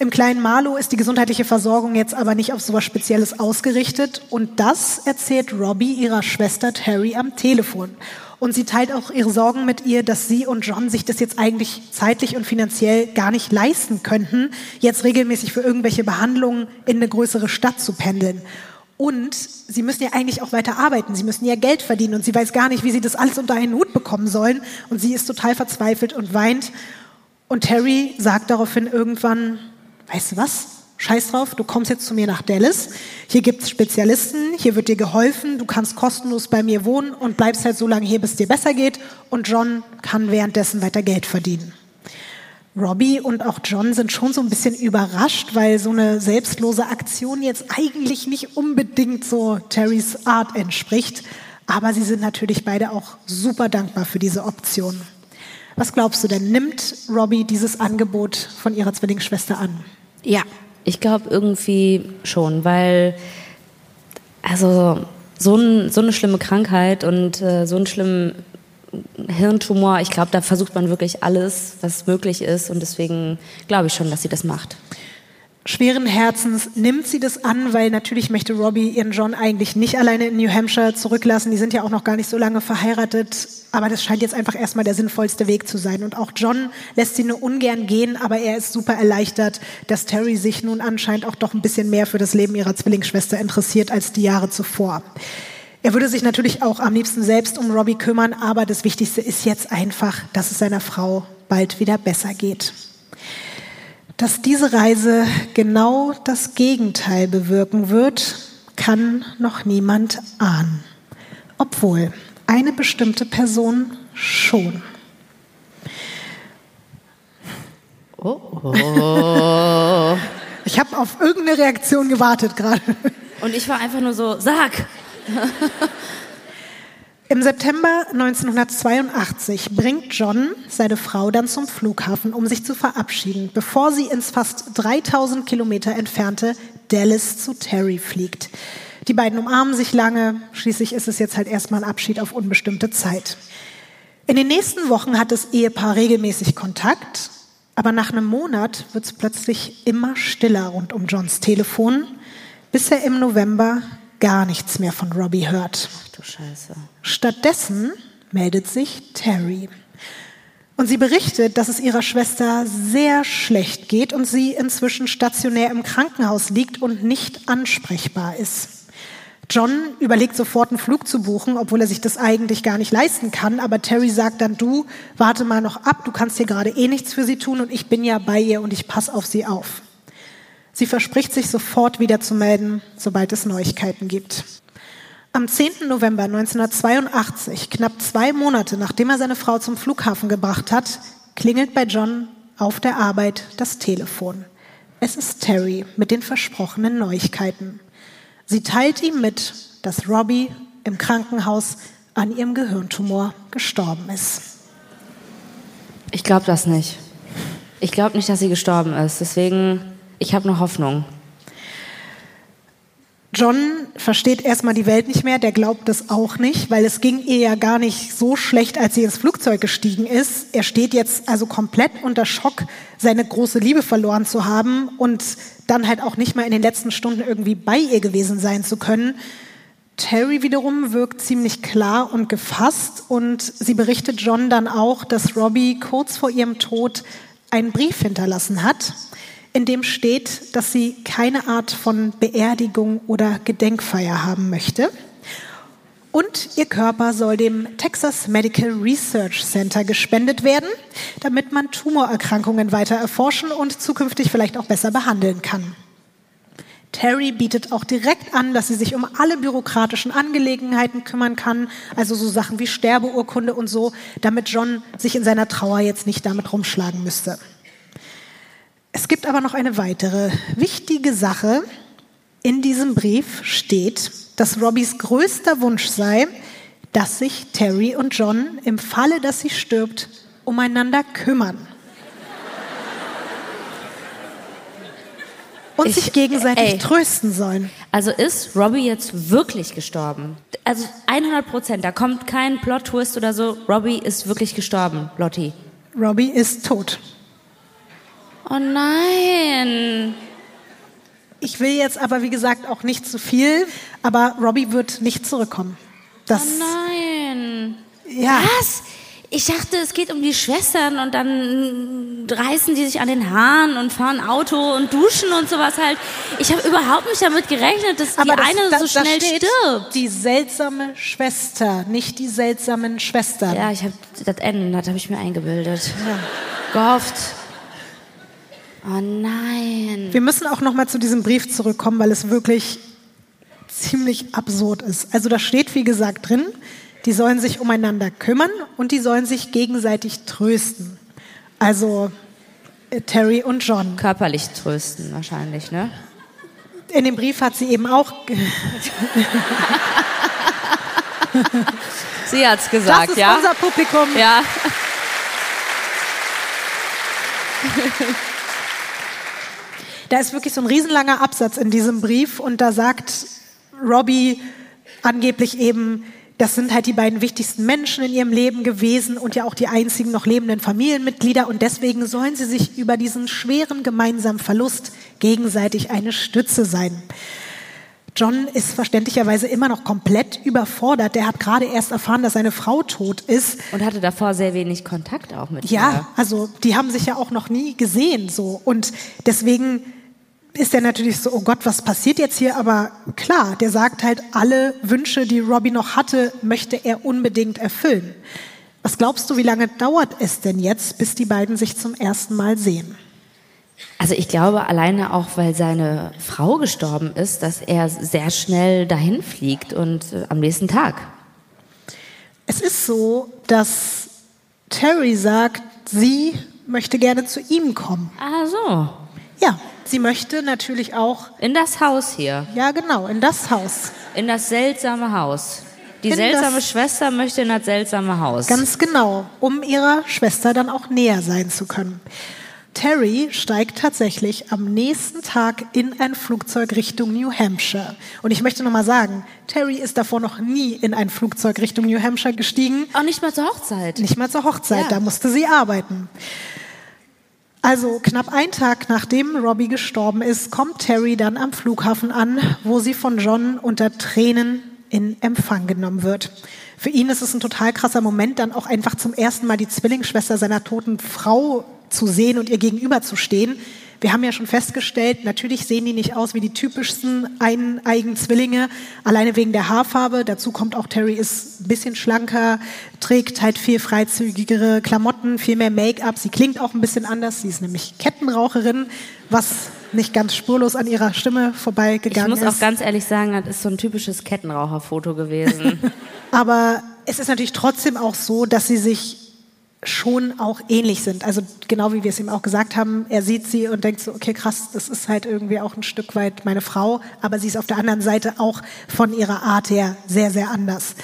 Im kleinen Marlow ist die gesundheitliche Versorgung jetzt aber nicht auf sowas Spezielles ausgerichtet und das erzählt Robbie ihrer Schwester Terry am Telefon. Und sie teilt auch ihre Sorgen mit ihr, dass sie und John sich das jetzt eigentlich zeitlich und finanziell gar nicht leisten könnten, jetzt regelmäßig für irgendwelche Behandlungen in eine größere Stadt zu pendeln. Und sie müssen ja eigentlich auch weiter arbeiten. Sie müssen ja Geld verdienen und sie weiß gar nicht, wie sie das alles unter einen Hut bekommen sollen. Und sie ist total verzweifelt und weint. Und Terry sagt daraufhin irgendwann, weißt du was? Scheiß drauf, du kommst jetzt zu mir nach Dallas. Hier gibt's Spezialisten, hier wird dir geholfen, du kannst kostenlos bei mir wohnen und bleibst halt so lange hier, bis dir besser geht. Und John kann währenddessen weiter Geld verdienen. Robbie und auch John sind schon so ein bisschen überrascht, weil so eine selbstlose Aktion jetzt eigentlich nicht unbedingt so Terrys Art entspricht. Aber sie sind natürlich beide auch super dankbar für diese Option. Was glaubst du denn? Nimmt Robbie dieses Angebot von ihrer Zwillingsschwester an? Ja, ich glaube irgendwie schon, weil also so, ein, so eine schlimme Krankheit und äh, so einen schlimmen Hirntumor, ich glaube, da versucht man wirklich alles, was möglich ist und deswegen glaube ich schon, dass sie das macht. Schweren Herzens nimmt sie das an, weil natürlich möchte Robbie ihren John eigentlich nicht alleine in New Hampshire zurücklassen. Die sind ja auch noch gar nicht so lange verheiratet. Aber das scheint jetzt einfach erstmal der sinnvollste Weg zu sein. Und auch John lässt sie nur ungern gehen, aber er ist super erleichtert, dass Terry sich nun anscheinend auch doch ein bisschen mehr für das Leben ihrer Zwillingsschwester interessiert als die Jahre zuvor. Er würde sich natürlich auch am liebsten selbst um Robbie kümmern, aber das Wichtigste ist jetzt einfach, dass es seiner Frau bald wieder besser geht dass diese Reise genau das Gegenteil bewirken wird, kann noch niemand ahnen. Obwohl eine bestimmte Person schon. Oh, oh. ich habe auf irgendeine Reaktion gewartet gerade. Und ich war einfach nur so, sag. Im September 1982 bringt John seine Frau dann zum Flughafen, um sich zu verabschieden, bevor sie ins fast 3000 Kilometer entfernte Dallas zu Terry fliegt. Die beiden umarmen sich lange, schließlich ist es jetzt halt erstmal ein Abschied auf unbestimmte Zeit. In den nächsten Wochen hat das Ehepaar regelmäßig Kontakt, aber nach einem Monat wird es plötzlich immer stiller rund um Johns Telefon, bis er im November gar nichts mehr von Robbie hört. Ach du Scheiße. Stattdessen meldet sich Terry. Und sie berichtet, dass es ihrer Schwester sehr schlecht geht und sie inzwischen stationär im Krankenhaus liegt und nicht ansprechbar ist. John überlegt sofort einen Flug zu buchen, obwohl er sich das eigentlich gar nicht leisten kann. Aber Terry sagt dann, du, warte mal noch ab, du kannst hier gerade eh nichts für sie tun und ich bin ja bei ihr und ich passe auf sie auf. Sie verspricht sich sofort wieder zu melden, sobald es Neuigkeiten gibt. Am 10. November 1982, knapp zwei Monate nachdem er seine Frau zum Flughafen gebracht hat, klingelt bei John auf der Arbeit das Telefon. Es ist Terry mit den versprochenen Neuigkeiten. Sie teilt ihm mit, dass Robbie im Krankenhaus an ihrem Gehirntumor gestorben ist. Ich glaube das nicht. Ich glaube nicht, dass sie gestorben ist. Deswegen ich habe eine Hoffnung. John versteht erstmal die Welt nicht mehr, der glaubt das auch nicht, weil es ging ihr ja gar nicht so schlecht, als sie ins Flugzeug gestiegen ist. Er steht jetzt also komplett unter Schock, seine große Liebe verloren zu haben und dann halt auch nicht mal in den letzten Stunden irgendwie bei ihr gewesen sein zu können. Terry wiederum wirkt ziemlich klar und gefasst und sie berichtet John dann auch, dass Robbie kurz vor ihrem Tod einen Brief hinterlassen hat in dem steht, dass sie keine Art von Beerdigung oder Gedenkfeier haben möchte. Und ihr Körper soll dem Texas Medical Research Center gespendet werden, damit man Tumorerkrankungen weiter erforschen und zukünftig vielleicht auch besser behandeln kann. Terry bietet auch direkt an, dass sie sich um alle bürokratischen Angelegenheiten kümmern kann, also so Sachen wie Sterbeurkunde und so, damit John sich in seiner Trauer jetzt nicht damit rumschlagen müsste. Es gibt aber noch eine weitere wichtige Sache. In diesem Brief steht, dass Robbys größter Wunsch sei, dass sich Terry und John im Falle, dass sie stirbt, umeinander kümmern. Und ich, sich gegenseitig ey, trösten sollen. Also ist Robbie jetzt wirklich gestorben? Also 100 Prozent, da kommt kein Plot-Twist oder so. Robbie ist wirklich gestorben, Lottie. Robbie ist tot. Oh nein. Ich will jetzt aber, wie gesagt, auch nicht zu viel, aber Robbie wird nicht zurückkommen. Das, oh nein. Ja. Was? Ich dachte, es geht um die Schwestern und dann reißen die sich an den Haaren und fahren Auto und duschen und sowas halt. Ich habe überhaupt nicht damit gerechnet, dass Aber die das, eine das, so schnell stirbt. Die seltsame Schwester, nicht die seltsamen Schwestern. Ja, ich habe das Ende, das habe ich mir eingebildet. Ja. Gehofft. Oh nein. Wir müssen auch noch mal zu diesem Brief zurückkommen, weil es wirklich ziemlich absurd ist. Also da steht, wie gesagt, drin, die sollen sich umeinander kümmern und die sollen sich gegenseitig trösten. Also äh, Terry und John. Körperlich trösten wahrscheinlich, ne? In dem Brief hat sie eben auch. sie hat's gesagt, das ist ja. Unser Publikum. Ja. Da ist wirklich so ein riesenlanger Absatz in diesem Brief und da sagt Robbie angeblich eben, das sind halt die beiden wichtigsten Menschen in ihrem Leben gewesen und ja auch die einzigen noch lebenden Familienmitglieder und deswegen sollen sie sich über diesen schweren gemeinsamen Verlust gegenseitig eine Stütze sein. John ist verständlicherweise immer noch komplett überfordert. Der hat gerade erst erfahren, dass seine Frau tot ist. Und hatte davor sehr wenig Kontakt auch mit Ja, ihr. also die haben sich ja auch noch nie gesehen so. Und deswegen ist er natürlich so, oh Gott, was passiert jetzt hier? Aber klar, der sagt halt, alle Wünsche, die Robbie noch hatte, möchte er unbedingt erfüllen. Was glaubst du, wie lange dauert es denn jetzt, bis die beiden sich zum ersten Mal sehen? Also ich glaube alleine auch, weil seine Frau gestorben ist, dass er sehr schnell dahin fliegt und äh, am nächsten Tag. Es ist so, dass Terry sagt, sie möchte gerne zu ihm kommen. Ah so. Ja, sie möchte natürlich auch, In das Haus hier. ja genau, in das Haus. In das seltsame Haus. Die In seltsame Schwester möchte in das seltsame Haus. Ganz genau, um ihrer Schwester dann auch näher sein zu können. Terry steigt tatsächlich am nächsten Tag in ein Flugzeug Richtung New Hampshire. Und ich möchte nochmal sagen, Terry ist davor noch nie in ein Flugzeug Richtung New Hampshire gestiegen. auch nicht mal zur Hochzeit. Nicht mal zur Hochzeit, Ja. da musste sie arbeiten. Also knapp einen Tag nachdem Robbie gestorben ist, kommt Terry dann am Flughafen an, wo sie von John unter Tränen in Empfang genommen wird. Für ihn ist es ein total krasser Moment, dann auch einfach zum ersten Mal die Zwillingsschwester seiner toten Frau zu sehen und ihr gegenüber zu stehen. Wir haben ja schon festgestellt, natürlich sehen die nicht aus wie die typischsten eineigen Zwillinge, alleine wegen der Haarfarbe. Dazu kommt auch, Terry ist ein bisschen schlanker, trägt halt viel freizügigere Klamotten, viel mehr Make-up. Sie klingt auch ein bisschen anders. Sie ist nämlich Kettenraucherin, was nicht ganz spurlos an ihrer Stimme Ich vorbeigegangen muss ist. auch ganz ehrlich sagen, das ist so ein typisches Kettenraucherfoto gewesen. Aber es ist natürlich trotzdem auch so, dass sie sich schon auch ähnlich sind. Also genau wie wir es ihm auch gesagt haben, er sieht sie und denkt so, okay, krass, das ist halt irgendwie auch ein Stück weit meine Frau, aber sie ist auf der anderen Seite auch von ihrer Art her sehr, sehr anders.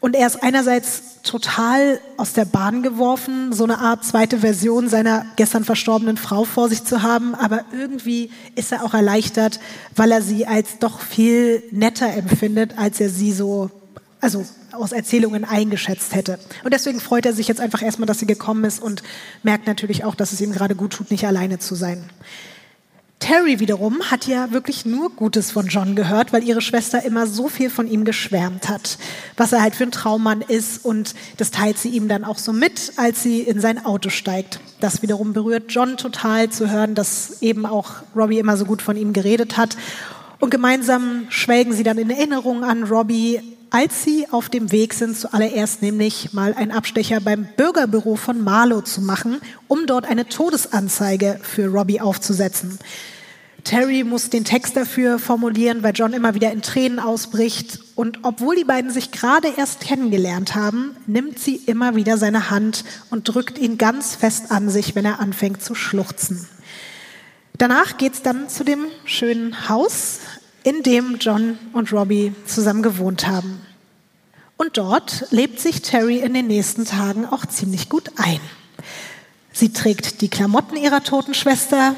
Und er ist einerseits total aus der Bahn geworfen, so eine Art zweite Version seiner gestern verstorbenen Frau vor sich zu haben, aber irgendwie ist er auch erleichtert, weil er sie als doch viel netter empfindet, als er sie so also aus Erzählungen eingeschätzt hätte. Und deswegen freut er sich jetzt einfach erstmal, dass sie gekommen ist und merkt natürlich auch, dass es ihm gerade gut tut, nicht alleine zu sein. Terry wiederum hat ja wirklich nur Gutes von John gehört, weil ihre Schwester immer so viel von ihm geschwärmt hat, was er halt für ein Traummann ist und das teilt sie ihm dann auch so mit, als sie in sein Auto steigt. Das wiederum berührt John total zu hören, dass eben auch Robbie immer so gut von ihm geredet hat und gemeinsam schwelgen sie dann in Erinnerung an Robbie, als sie auf dem Weg sind, zuallererst nämlich mal einen Abstecher beim Bürgerbüro von Marlow zu machen, um dort eine Todesanzeige für Robbie aufzusetzen. Terry muss den Text dafür formulieren, weil John immer wieder in Tränen ausbricht. Und obwohl die beiden sich gerade erst kennengelernt haben, nimmt sie immer wieder seine Hand und drückt ihn ganz fest an sich, wenn er anfängt zu schluchzen. Danach geht's dann zu dem schönen Haus, in dem John und Robbie zusammen gewohnt haben. Und dort lebt sich Terry in den nächsten Tagen auch ziemlich gut ein. Sie trägt die Klamotten ihrer toten Schwester.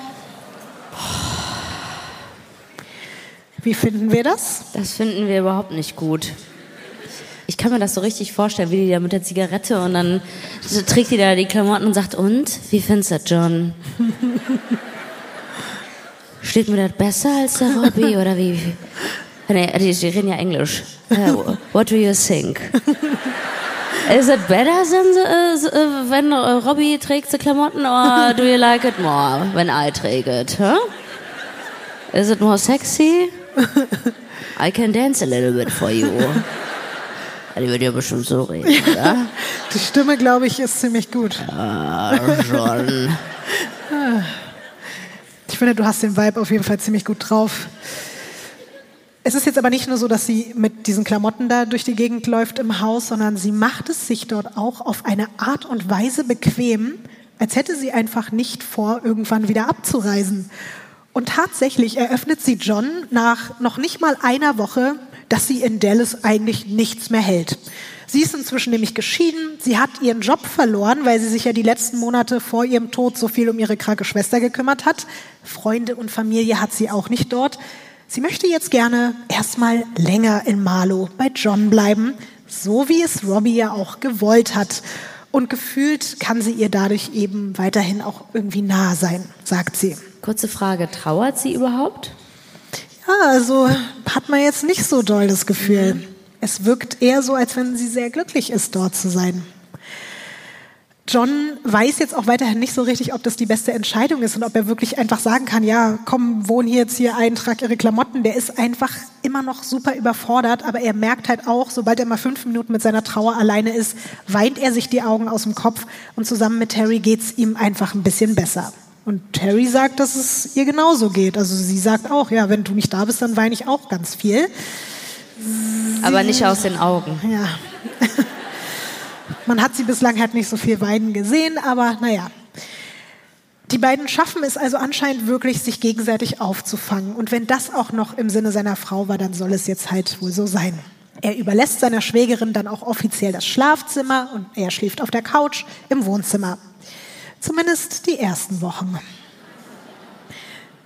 Wie finden wir das? Das finden wir überhaupt nicht gut. Ich kann mir das so richtig vorstellen, wie die da mit der Zigarette und dann trägt die da die Klamotten und sagt, und? Wie findest du das, John? Steht mir das besser als der Robbie oder wie? Nee, die, die reden ja Englisch. Uh, what do you think? Is it better than the, uh, when uh, Robbie trägt die Klamotten or do you like it more when I trage it? Huh? Is it more sexy? I can dance a little bit for you. Die wird ja bestimmt so reden, oder? Die Stimme, glaube ich, ist ziemlich gut. Ah, John. Ich finde, du hast den Vibe auf jeden Fall ziemlich gut drauf. Es ist jetzt aber nicht nur so, dass sie mit diesen Klamotten da durch die Gegend läuft im Haus, sondern sie macht es sich dort auch auf eine Art und Weise bequem, als hätte sie einfach nicht vor, irgendwann wieder abzureisen. Und tatsächlich eröffnet sie John nach noch nicht mal einer Woche, dass sie in Dallas eigentlich nichts mehr hält. Sie ist inzwischen nämlich geschieden. Sie hat ihren Job verloren, weil sie sich ja die letzten Monate vor ihrem Tod so viel um ihre kranke Schwester gekümmert hat. Freunde und Familie hat sie auch nicht dort. Sie möchte jetzt gerne erstmal länger in Marlow bei John bleiben, so wie es Robbie ja auch gewollt hat. Und gefühlt kann sie ihr dadurch eben weiterhin auch irgendwie nah sein, sagt sie. Kurze Frage, trauert sie überhaupt? Ja, also hat man jetzt nicht so doll das Gefühl. Es wirkt eher so, als wenn sie sehr glücklich ist, dort zu sein. John weiß jetzt auch weiterhin nicht so richtig, ob das die beste Entscheidung ist und ob er wirklich einfach sagen kann, ja, komm, wohn hier jetzt hier ein, trag ihre Klamotten. Der ist einfach immer noch super überfordert, aber er merkt halt auch, sobald er mal fünf Minuten mit seiner Trauer alleine ist, weint er sich die Augen aus dem Kopf und zusammen mit Terry geht's ihm einfach ein bisschen besser. Und Terry sagt, dass es ihr genauso geht. Also sie sagt auch, ja, wenn du nicht da bist, dann weine ich auch ganz viel. Aber nicht aus den Augen. Ja. Man hat sie bislang halt nicht so viel weinen gesehen, aber naja. Die beiden schaffen es also anscheinend wirklich, sich gegenseitig aufzufangen. Und wenn das auch noch im Sinne seiner Frau war, dann soll es jetzt halt wohl so sein. Er überlässt seiner Schwägerin dann auch offiziell das Schlafzimmer und er schläft auf der Couch im Wohnzimmer. Zumindest die ersten Wochen.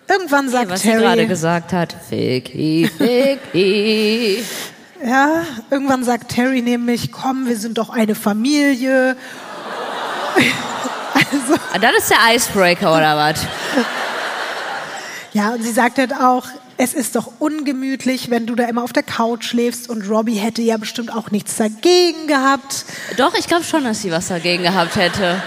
Irgendwann sagt hey, was Terry. Was gerade gesagt hat. Ficky, Ficky. Ja, irgendwann sagt Terry nämlich, komm, wir sind doch eine Familie. also, ah, das ist der Icebreaker oder was? Ja, und sie sagt halt auch, es ist doch ungemütlich, wenn du da immer auf der Couch schläfst und Robbie hätte ja bestimmt auch nichts dagegen gehabt. Doch, ich glaube schon, dass sie was dagegen gehabt hätte.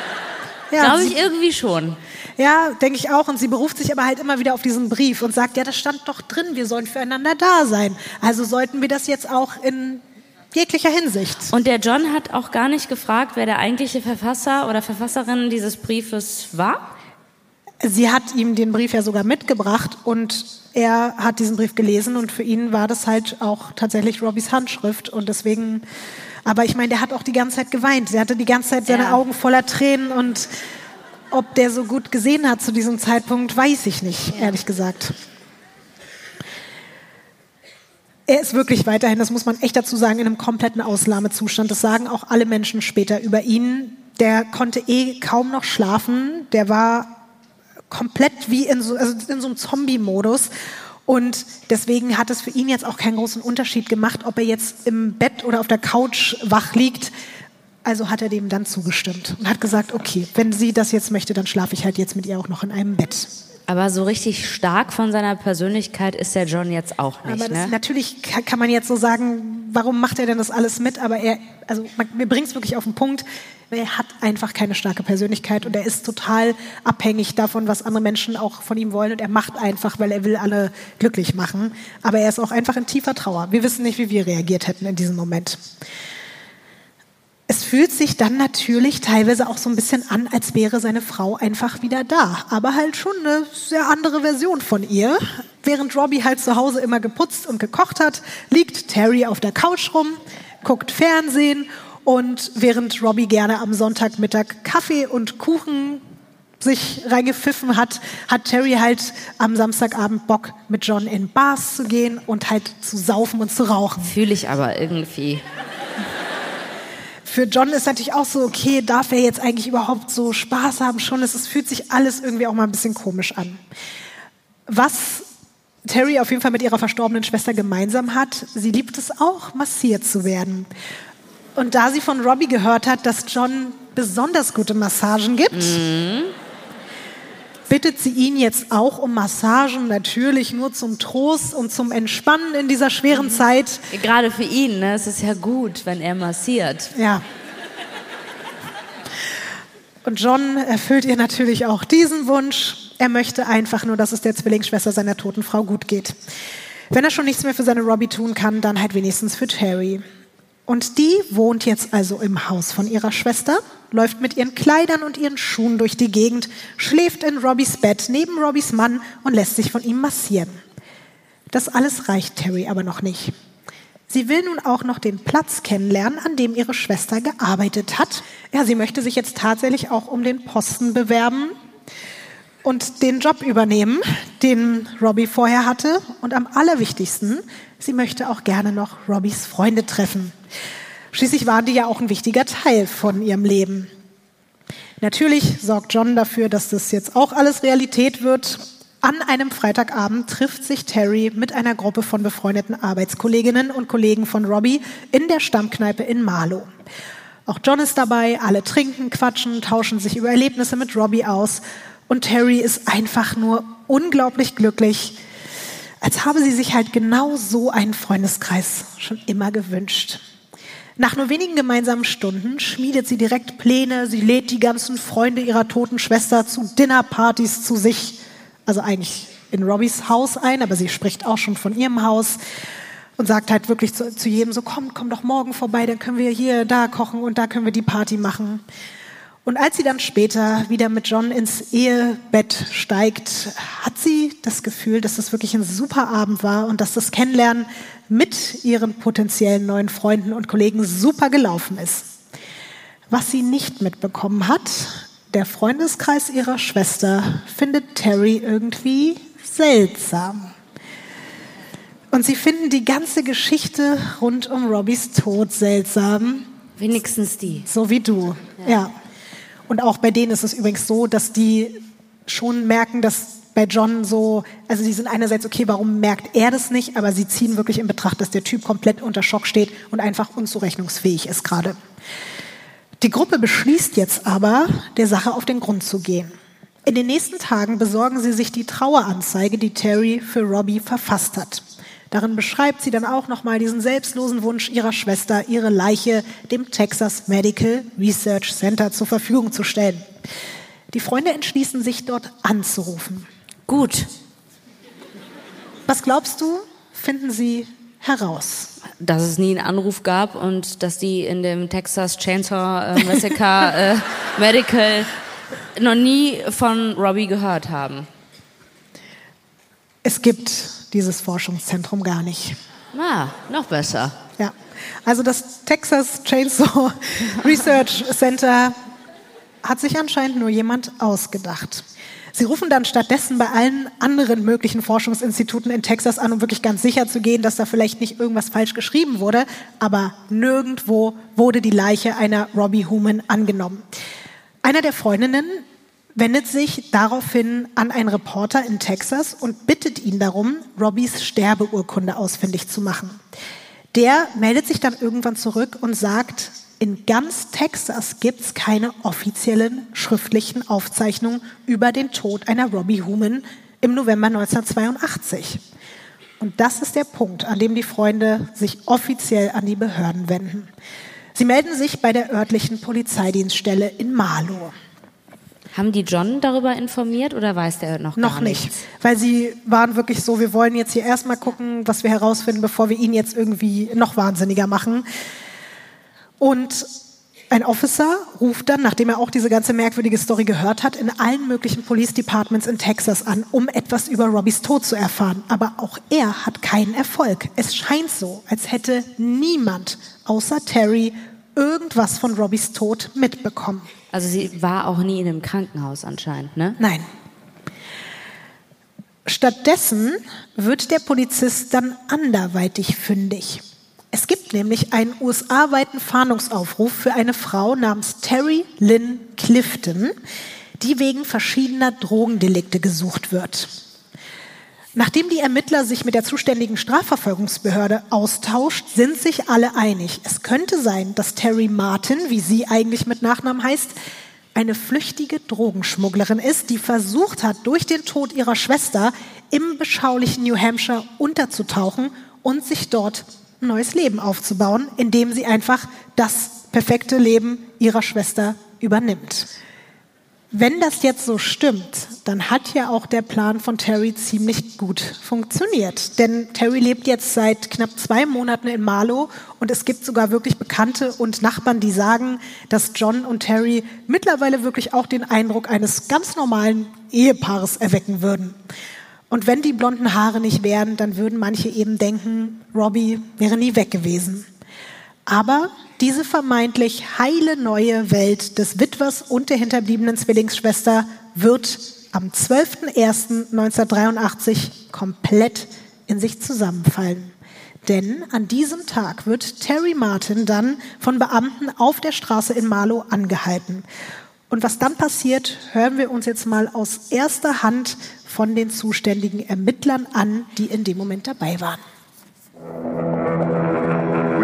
Ja, glaube ich irgendwie schon. Ja, denke ich auch. Und sie beruft sich aber halt immer wieder auf diesen Brief und sagt, ja, das stand doch drin, wir sollen füreinander da sein. Also sollten wir das jetzt auch in jeglicher Hinsicht. Und der John hat auch gar nicht gefragt, wer der eigentliche Verfasser oder Verfasserin dieses Briefes war? Sie hat ihm den Brief ja sogar mitgebracht und er hat diesen Brief gelesen und für ihn war das halt auch tatsächlich Robbys Handschrift und deswegen, aber ich meine, der hat auch die ganze Zeit geweint. Er hatte die ganze Zeit seine ja. Augen voller Tränen und ob der so gut gesehen hat zu diesem Zeitpunkt, weiß ich nicht, ehrlich gesagt. Er ist wirklich weiterhin, das muss man echt dazu sagen, in einem kompletten Ausnahmezustand. Das sagen auch alle Menschen später über ihn. Der konnte eh kaum noch schlafen. Der war komplett wie in so, also in so einem Zombie-Modus. Und deswegen hat es für ihn jetzt auch keinen großen Unterschied gemacht, ob er jetzt im Bett oder auf der Couch wach liegt. Also hat er dem dann zugestimmt und hat gesagt, okay, wenn sie das jetzt möchte, dann schlafe ich halt jetzt mit ihr auch noch in einem Bett. Aber so richtig stark von seiner Persönlichkeit ist der John jetzt auch nicht. Das, ne? natürlich kann man jetzt so sagen, warum macht er denn das alles mit? Aber er, also mir bringt es wirklich auf den Punkt, er hat einfach keine starke Persönlichkeit und er ist total abhängig davon, was andere Menschen auch von ihm wollen und er macht einfach, weil er will alle glücklich machen. Aber er ist auch einfach in tiefer Trauer. Wir wissen nicht, wie wir reagiert hätten in diesem Moment es fühlt sich dann natürlich teilweise auch so ein bisschen an, als wäre seine Frau einfach wieder da. Aber halt schon eine sehr andere Version von ihr. Während Robbie halt zu Hause immer geputzt und gekocht hat, liegt Terry auf der Couch rum, guckt Fernsehen und während Robbie gerne am Sonntagmittag Kaffee und Kuchen sich reingepfiffen hat, hat Terry halt am Samstagabend Bock, mit John in Bars zu gehen und halt zu saufen und zu rauchen. Fühle ich aber irgendwie für John ist natürlich auch so, okay, darf er jetzt eigentlich überhaupt so Spaß haben schon? Es, fühlt sich alles irgendwie auch mal ein bisschen komisch an. Was Terry auf jeden Fall mit ihrer verstorbenen Schwester gemeinsam hat, sie liebt es auch, massiert zu werden. Und da sie von Robbie gehört hat, dass John besonders gute Massagen gibt, mhm bittet sie ihn jetzt auch um Massagen, natürlich nur zum Trost und zum Entspannen in dieser schweren mhm. Zeit. Gerade für ihn, ne? es ist ja gut, wenn er massiert. Ja. Und John erfüllt ihr natürlich auch diesen Wunsch. Er möchte einfach nur, dass es der Zwillingsschwester seiner toten Frau gut geht. Wenn er schon nichts mehr für seine Robbie tun kann, dann halt wenigstens für Terry. Und die wohnt jetzt also im Haus von ihrer Schwester läuft mit ihren Kleidern und ihren Schuhen durch die Gegend, schläft in Robbys Bett neben Robbys Mann und lässt sich von ihm massieren. Das alles reicht Terry aber noch nicht. Sie will nun auch noch den Platz kennenlernen, an dem ihre Schwester gearbeitet hat. Ja, sie möchte sich jetzt tatsächlich auch um den Posten bewerben und den Job übernehmen, den Robbie vorher hatte. Und am allerwichtigsten, sie möchte auch gerne noch Robbys Freunde treffen. Schließlich waren die ja auch ein wichtiger Teil von ihrem Leben. Natürlich sorgt John dafür, dass das jetzt auch alles Realität wird. An einem Freitagabend trifft sich Terry mit einer Gruppe von befreundeten Arbeitskolleginnen und Kollegen von Robbie in der Stammkneipe in Marlow. Auch John ist dabei, alle trinken, quatschen, tauschen sich über Erlebnisse mit Robbie aus. Und Terry ist einfach nur unglaublich glücklich, als habe sie sich halt genau so einen Freundeskreis schon immer gewünscht. Nach nur wenigen gemeinsamen Stunden schmiedet sie direkt Pläne. Sie lädt die ganzen Freunde ihrer toten Schwester zu Dinnerpartys zu sich. Also eigentlich in Robbys Haus ein, aber sie spricht auch schon von ihrem Haus und sagt halt wirklich zu, zu jedem so, komm, komm doch morgen vorbei, dann können wir hier, da kochen und da können wir die Party machen. Und als sie dann später wieder mit John ins Ehebett steigt, hat sie das Gefühl, dass das wirklich ein super Abend war und dass das Kennenlernen mit ihren potenziellen neuen Freunden und Kollegen super gelaufen ist. Was sie nicht mitbekommen hat, der Freundeskreis ihrer Schwester findet Terry irgendwie seltsam. Und sie finden die ganze Geschichte rund um Robbys Tod seltsam. Wenigstens die. So wie du, ja. ja. Und auch bei denen ist es übrigens so, dass die schon merken, dass bei John so, also sie sind einerseits, okay, warum merkt er das nicht, aber sie ziehen wirklich in Betracht, dass der Typ komplett unter Schock steht und einfach unzurechnungsfähig ist gerade. Die Gruppe beschließt jetzt aber, der Sache auf den Grund zu gehen. In den nächsten Tagen besorgen sie sich die Traueranzeige, die Terry für Robbie verfasst hat. Darin beschreibt sie dann auch nochmal diesen selbstlosen Wunsch ihrer Schwester, ihre Leiche dem Texas Medical Research Center zur Verfügung zu stellen. Die Freunde entschließen sich dort anzurufen. Gut. Was glaubst du, finden sie heraus? Dass es nie einen Anruf gab und dass die in dem Texas Chainsaw äh, Massacre äh, Medical noch nie von Robbie gehört haben. Es gibt dieses Forschungszentrum gar nicht. Ah, noch besser. Ja, also das Texas Chainsaw Research Center hat sich anscheinend nur jemand ausgedacht. Sie rufen dann stattdessen bei allen anderen möglichen Forschungsinstituten in Texas an, um wirklich ganz sicher zu gehen, dass da vielleicht nicht irgendwas falsch geschrieben wurde. Aber nirgendwo wurde die Leiche einer Robbie Human angenommen. Einer der Freundinnen wendet sich daraufhin an einen Reporter in Texas und bittet ihn darum, Robbys Sterbeurkunde ausfindig zu machen. Der meldet sich dann irgendwann zurück und sagt, in ganz Texas gibt es keine offiziellen schriftlichen Aufzeichnungen über den Tod einer Robbie Human im November 1982. Und das ist der Punkt, an dem die Freunde sich offiziell an die Behörden wenden. Sie melden sich bei der örtlichen Polizeidienststelle in Marlow. Haben die John darüber informiert oder weiß der noch gar Noch nicht, weil sie waren wirklich so, wir wollen jetzt hier erstmal gucken, was wir herausfinden, bevor wir ihn jetzt irgendwie noch wahnsinniger machen. Und ein Officer ruft dann, nachdem er auch diese ganze merkwürdige Story gehört hat, in allen möglichen Police Departments in Texas an, um etwas über Robbys Tod zu erfahren. Aber auch er hat keinen Erfolg. Es scheint so, als hätte niemand außer Terry irgendwas von Robbys Tod mitbekommen. Also sie war auch nie in einem Krankenhaus anscheinend, ne? Nein. Stattdessen wird der Polizist dann anderweitig fündig. Es gibt nämlich einen USA-weiten Fahndungsaufruf für eine Frau namens Terry Lynn Clifton, die wegen verschiedener Drogendelikte gesucht wird. Nachdem die Ermittler sich mit der zuständigen Strafverfolgungsbehörde austauscht, sind sich alle einig. Es könnte sein, dass Terry Martin, wie sie eigentlich mit Nachnamen heißt, eine flüchtige Drogenschmugglerin ist, die versucht hat, durch den Tod ihrer Schwester im beschaulichen New Hampshire unterzutauchen und sich dort ein neues Leben aufzubauen, indem sie einfach das perfekte Leben ihrer Schwester übernimmt. Wenn das jetzt so stimmt, dann hat ja auch der Plan von Terry ziemlich gut funktioniert. Denn Terry lebt jetzt seit knapp zwei Monaten in Marlow und es gibt sogar wirklich Bekannte und Nachbarn, die sagen, dass John und Terry mittlerweile wirklich auch den Eindruck eines ganz normalen Ehepaares erwecken würden. Und wenn die blonden Haare nicht wären, dann würden manche eben denken, Robbie wäre nie weg gewesen. Aber diese vermeintlich heile neue Welt des Witwers und der hinterbliebenen Zwillingsschwester wird am 12.01.1983 komplett in sich zusammenfallen. Denn an diesem Tag wird Terry Martin dann von Beamten auf der Straße in Marlow angehalten. Und was dann passiert, hören wir uns jetzt mal aus erster Hand von den zuständigen Ermittlern an, die in dem Moment dabei waren.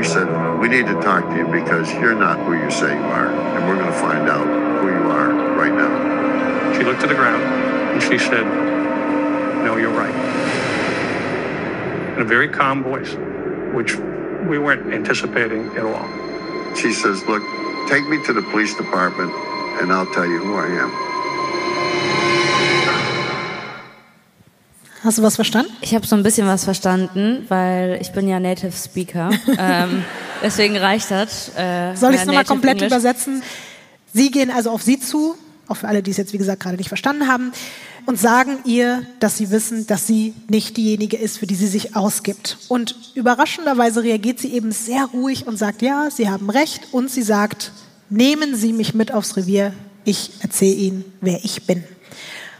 Said, we We need to talk to you because you're not who you say you are, and we're going to find out who you are right now. She looked to the ground and she said, No, you're right. In a very calm voice, which we weren't anticipating at all. She says, Look, take me to the police department, and I'll tell you who I am. Hast du was verstanden? Ich habe so ein bisschen was verstanden, weil ich bin ja Native Speaker. ähm, deswegen reicht das. Äh, Soll ich es nochmal komplett English. übersetzen? Sie gehen also auf Sie zu, auch für alle, die es jetzt wie gesagt gerade nicht verstanden haben, und sagen ihr, dass sie wissen, dass sie nicht diejenige ist, für die sie sich ausgibt. Und überraschenderweise reagiert sie eben sehr ruhig und sagt, ja, Sie haben recht. Und sie sagt, nehmen Sie mich mit aufs Revier, ich erzähle Ihnen, wer ich bin.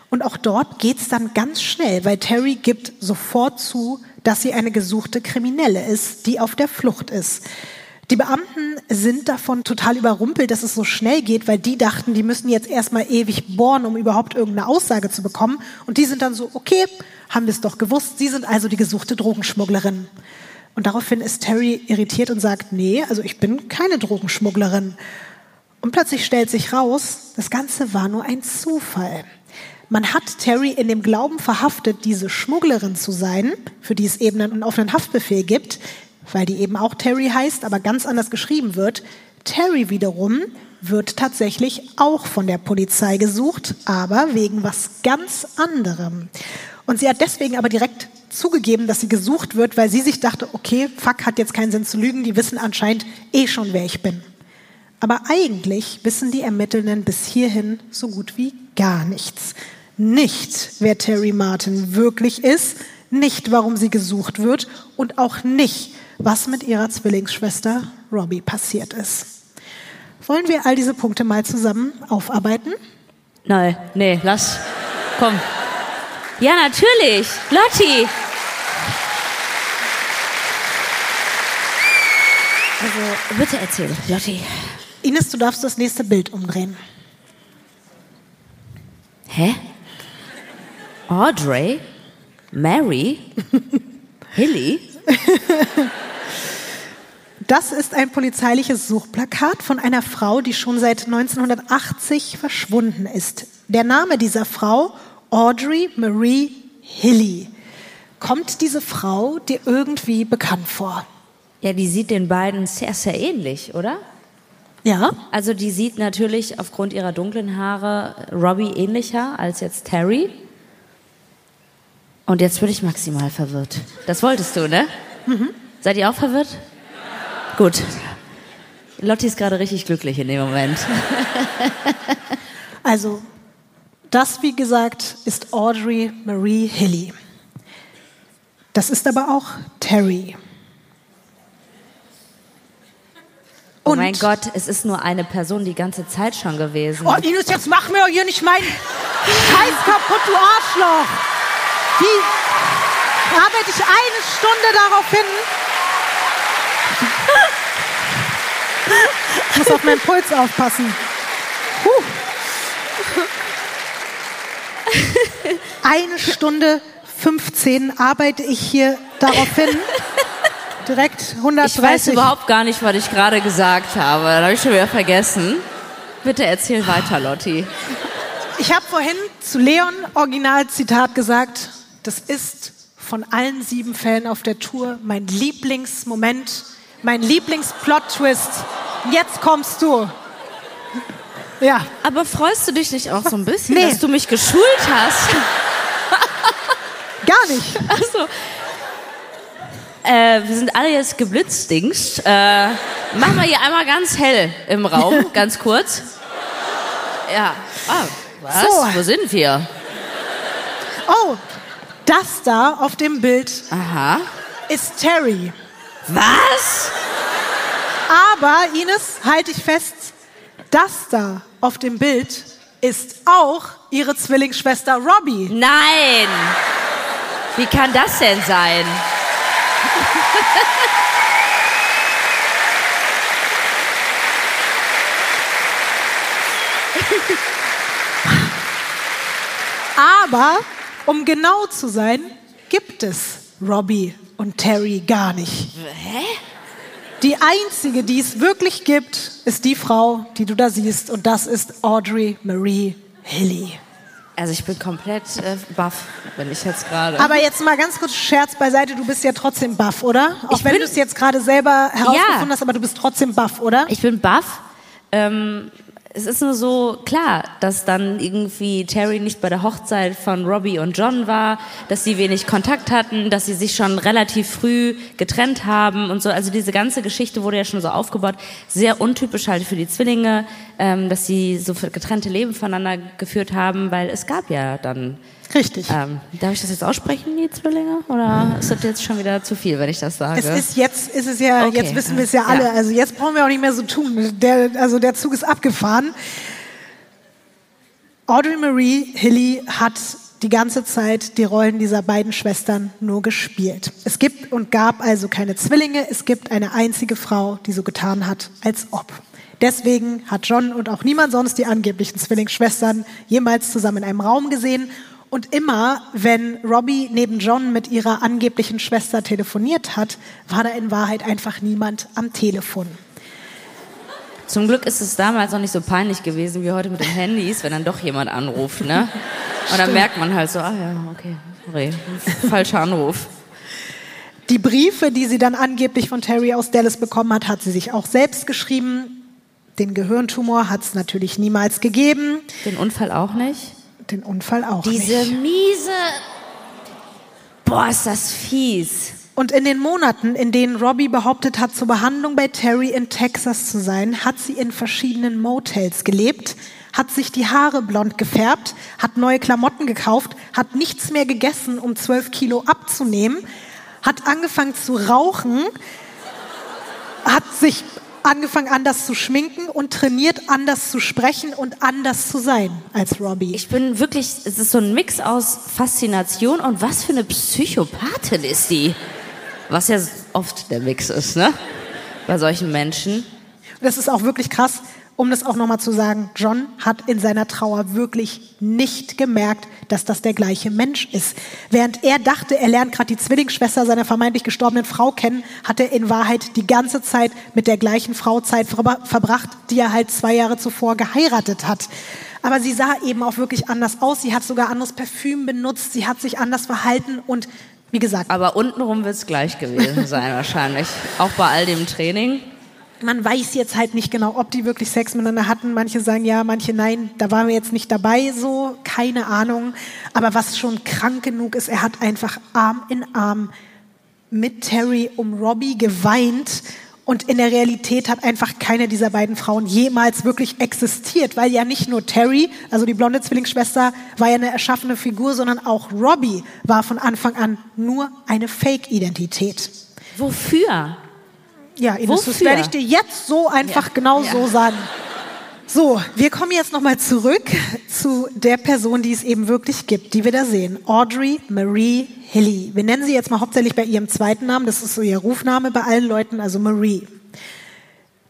Und auch dort geht's dann ganz schnell, weil Terry gibt sofort zu, dass sie eine gesuchte Kriminelle ist, die auf der Flucht ist. Die Beamten sind davon total überrumpelt, dass es so schnell geht, weil die dachten, die müssen jetzt erstmal ewig bohren, um überhaupt irgendeine Aussage zu bekommen. Und die sind dann so, okay, haben wir es doch gewusst, Sie sind also die gesuchte Drogenschmugglerin. Und daraufhin ist Terry irritiert und sagt, nee, also ich bin keine Drogenschmugglerin. Und plötzlich stellt sich raus, das Ganze war nur ein Zufall. Man hat Terry in dem Glauben verhaftet, diese Schmugglerin zu sein, für die es eben einen offenen Haftbefehl gibt, weil die eben auch Terry heißt, aber ganz anders geschrieben wird. Terry wiederum wird tatsächlich auch von der Polizei gesucht, aber wegen was ganz anderem. Und sie hat deswegen aber direkt zugegeben, dass sie gesucht wird, weil sie sich dachte, okay, fuck, hat jetzt keinen Sinn zu lügen, die wissen anscheinend eh schon, wer ich bin. Aber eigentlich wissen die Ermittelnden bis hierhin so gut wie gar nichts. Nicht, wer Terry Martin wirklich ist, nicht, warum sie gesucht wird und auch nicht, was mit ihrer Zwillingsschwester Robbie passiert ist. Wollen wir all diese Punkte mal zusammen aufarbeiten? Nein, nee, lass. Komm. Ja, natürlich. Lotti. Also, bitte erzähl, Lotti. Ines, du darfst das nächste Bild umdrehen. Hä? Audrey? Mary? Hilly? Das ist ein polizeiliches Suchplakat von einer Frau, die schon seit 1980 verschwunden ist. Der Name dieser Frau, Audrey Marie Hilly. Kommt diese Frau dir irgendwie bekannt vor? Ja, die sieht den beiden sehr, sehr ähnlich, oder? Ja? Also die sieht natürlich aufgrund ihrer dunklen Haare Robbie ähnlicher als jetzt Terry. Und jetzt bin ich maximal verwirrt. Das wolltest du, ne? Seid ihr auch verwirrt? Gut. Lotti ist gerade richtig glücklich in dem Moment. Also, das, wie gesagt, ist Audrey Marie Hilly. Das ist aber auch Terry. Oh Und- mein Gott, es ist nur eine Person die ganze Zeit schon gewesen. Oh, Ines, jetzt mach mir hier nicht meinen Scheiß kaputt, du Arschloch. Wie arbeite ich eine Stunde darauf hin? Ich muss auf meinen Puls aufpassen. Puh. Eine Stunde 15 arbeite ich hier darauf hin. Direkt 130. Ich weiß überhaupt gar nicht, was ich gerade gesagt habe. Das habe ich schon wieder vergessen. Bitte erzähl weiter, Lotti. Ich habe vorhin zu Leon Originalzitat gesagt, das ist von allen sieben Fällen auf der Tour mein Lieblingsmoment, mein Lieblingsplot-Twist. Jetzt kommst du. Ja, Aber freust du dich nicht auch so ein bisschen, Nee. dass du mich geschult hast? gar nicht. Also, äh, wir sind alle jetzt geblitzdingst. Äh, machen wir hier einmal ganz hell im Raum, ganz kurz. Ja. Ah, was? So. Wo sind wir? Oh, das da auf dem Bild Aha. ist Terry. Was? Aber, Ines, halte ich fest, das da auf dem Bild ist auch ihre Zwillingsschwester Robbie. Nein! Wie kann das denn sein? Aber, um genau zu sein, gibt es Robbie und Terry gar nicht. Hä? Die einzige, die es wirklich gibt, ist die Frau, die du da siehst. Und das ist Audrey Marie Hilly. Also ich bin komplett äh, baff, wenn ich jetzt gerade. Aber jetzt mal ganz kurz Scherz beiseite, du bist ja trotzdem baff, oder? Auch Ich wenn bin- du es jetzt gerade selber herausgefunden Ja. hast, aber du bist trotzdem baff, oder? Ich bin baff. Ähm, es ist nur so klar, dass dann irgendwie Terry nicht bei der Hochzeit von Robbie und John war, dass sie wenig Kontakt hatten, dass sie sich schon relativ früh getrennt haben und so. Also diese ganze Geschichte wurde ja schon so aufgebaut. Sehr untypisch halt für die Zwillinge, ähm, dass sie so getrennte Leben voneinander geführt haben, weil es gab ja dann. Richtig. Ähm, darf ich das jetzt aussprechen, die Zwillinge? Oder ist das jetzt schon wieder zu viel, wenn ich das sage? Es ist jetzt, ist es ja, Okay. jetzt wissen wir es ja alle. Ja. Also jetzt brauchen wir auch nicht mehr so tun. Der, also der Zug ist abgefahren. Audrey Marie Hilly hat die ganze Zeit die Rollen dieser beiden Schwestern nur gespielt. Es gibt und gab also keine Zwillinge. Es gibt eine einzige Frau, die so getan hat, als ob. Deswegen hat John und auch niemand sonst die angeblichen Zwillingsschwestern jemals zusammen in einem Raum gesehen. Und immer, wenn Robbie neben John mit ihrer angeblichen Schwester telefoniert hat, war da in Wahrheit einfach niemand am Telefon. Zum Glück ist es damals noch nicht so peinlich gewesen wie heute mit den Handys, wenn dann doch jemand anruft, ne? Und dann merkt man halt so, ah ja, okay, sorry, falscher Anruf. Die Briefe, die sie dann angeblich von Terry aus Dallas bekommen hat, hat sie sich auch selbst geschrieben. Den Gehirntumor hat es natürlich niemals gegeben. Den Unfall auch nicht? Den Unfall auch Diese nicht. miese, boah, ist das fies. Und in den Monaten, in denen Robbie behauptet hat, zur Behandlung bei Terry in Texas zu sein, hat sie in verschiedenen Motels gelebt, hat sich die Haare blond gefärbt, hat neue Klamotten gekauft, hat nichts mehr gegessen, um 12 Kilo abzunehmen, hat angefangen zu rauchen, hat sich angefangen anders zu schminken und trainiert anders zu sprechen und anders zu sein als Robbie. Ich bin wirklich, es ist so ein Mix aus Faszination und was für eine Psychopathin ist die? Was ja oft der Mix ist, ne? Bei solchen Menschen. Das ist auch wirklich krass, um das auch nochmal zu sagen. John hat in seiner Trauer wirklich nicht gemerkt, dass das der gleiche Mensch ist. Während er dachte, er lernt gerade die Zwillingsschwester seiner vermeintlich gestorbenen Frau kennen, hat er in Wahrheit die ganze Zeit mit der gleichen Frau Zeit verbra- verbracht, die er halt zwei Jahre zuvor geheiratet hat. Aber sie sah eben auch wirklich anders aus. Sie hat sogar anderes Parfüm benutzt. Sie hat sich anders verhalten und wie gesagt, Aber untenrum wird es gleich gewesen sein wahrscheinlich. Auch bei all dem Training. Man weiß jetzt halt nicht genau, ob die wirklich Sex miteinander hatten. Manche sagen ja, manche nein. Da waren wir jetzt nicht dabei, so keine Ahnung. Aber was schon krank genug ist, er hat einfach Arm in Arm mit Terry um Robbie geweint. Und in der Realität hat einfach keine dieser beiden Frauen jemals wirklich existiert, weil ja nicht nur Terry, also die blonde Zwillingsschwester, war ja eine erschaffene Figur, sondern auch Robbie war von Anfang an nur eine Fake-Identität. Wofür? Ja, Ines, das werde ich dir jetzt so einfach genau ja. so sagen. So, wir kommen jetzt nochmal zurück zu der Person, die es eben wirklich gibt, die wir da sehen. Audrey Marie Hilly. Wir nennen sie jetzt mal hauptsächlich bei ihrem zweiten Namen. Das ist so ihr Rufname bei allen Leuten, also Marie.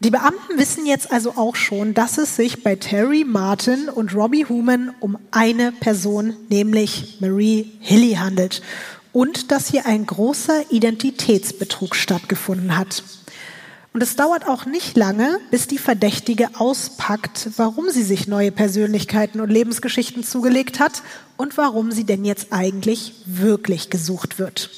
Die Beamten wissen jetzt also auch schon, dass es sich bei Terry Martin und Robbie Human um eine Person, nämlich Marie Hilly, handelt. Und dass hier ein großer Identitätsbetrug stattgefunden hat. Und es dauert auch nicht lange, bis die Verdächtige auspackt, warum sie sich neue Persönlichkeiten und Lebensgeschichten zugelegt hat und warum sie denn jetzt eigentlich wirklich gesucht wird.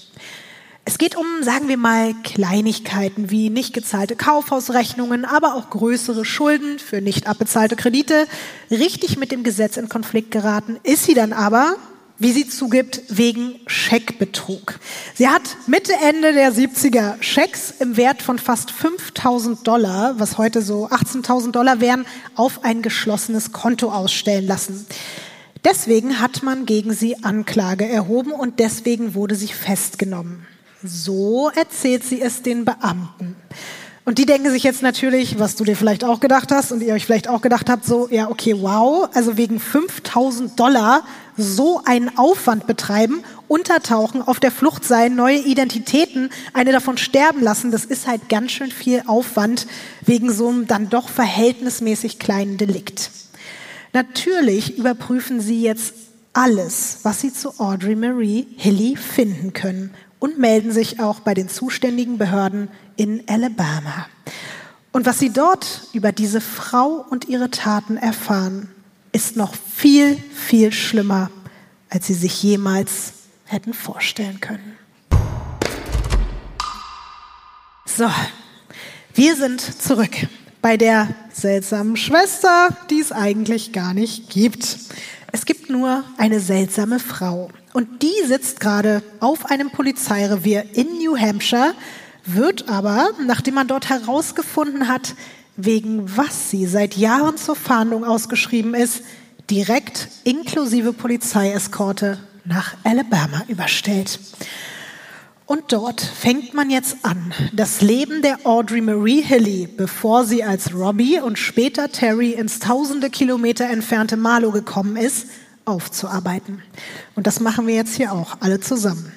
Es geht um, sagen wir mal, Kleinigkeiten wie nicht gezahlte Kaufhausrechnungen, aber auch größere Schulden für nicht abbezahlte Kredite. Richtig mit dem Gesetz in Konflikt geraten ist sie dann aber, wie sie zugibt, wegen Scheckbetrug. Sie hat Mitte, Ende der 70er Schecks im Wert von fast 5000 Dollar, was heute so 18.000 Dollar wären, auf ein geschlossenes Konto ausstellen lassen. Deswegen hat man gegen sie Anklage erhoben und deswegen wurde sie festgenommen. So erzählt sie es den Beamten. Und die denken sich jetzt natürlich, was du dir vielleicht auch gedacht hast und ihr euch vielleicht auch gedacht habt, so, ja, okay, wow, also wegen 5000 Dollar so einen Aufwand betreiben, untertauchen, auf der Flucht sein, neue Identitäten, eine davon sterben lassen, das ist halt ganz schön viel Aufwand wegen so einem dann doch verhältnismäßig kleinen Delikt. Natürlich überprüfen sie jetzt alles, was sie zu Audrey Marie Hilly finden können. und melden sich auch bei den zuständigen Behörden in Alabama. Und was sie dort über diese Frau und ihre Taten erfahren, ist noch viel, viel schlimmer, als sie sich jemals hätten vorstellen können. So, wir sind zurück bei der seltsamen Schwester, die es eigentlich gar nicht gibt. Es gibt nur eine seltsame Frau. Und die sitzt gerade auf einem Polizeirevier in New Hampshire, wird aber, nachdem man dort herausgefunden hat, wegen was sie seit Jahren zur Fahndung ausgeschrieben ist, direkt inklusive Polizeieskorte nach Alabama überstellt. Und dort fängt man jetzt an, das Leben der Audrey Marie Hilly, bevor sie als Robbie und später Terry ins tausende Kilometer entfernte Marlow gekommen ist, aufzuarbeiten. Und das machen wir jetzt hier auch, alle zusammen.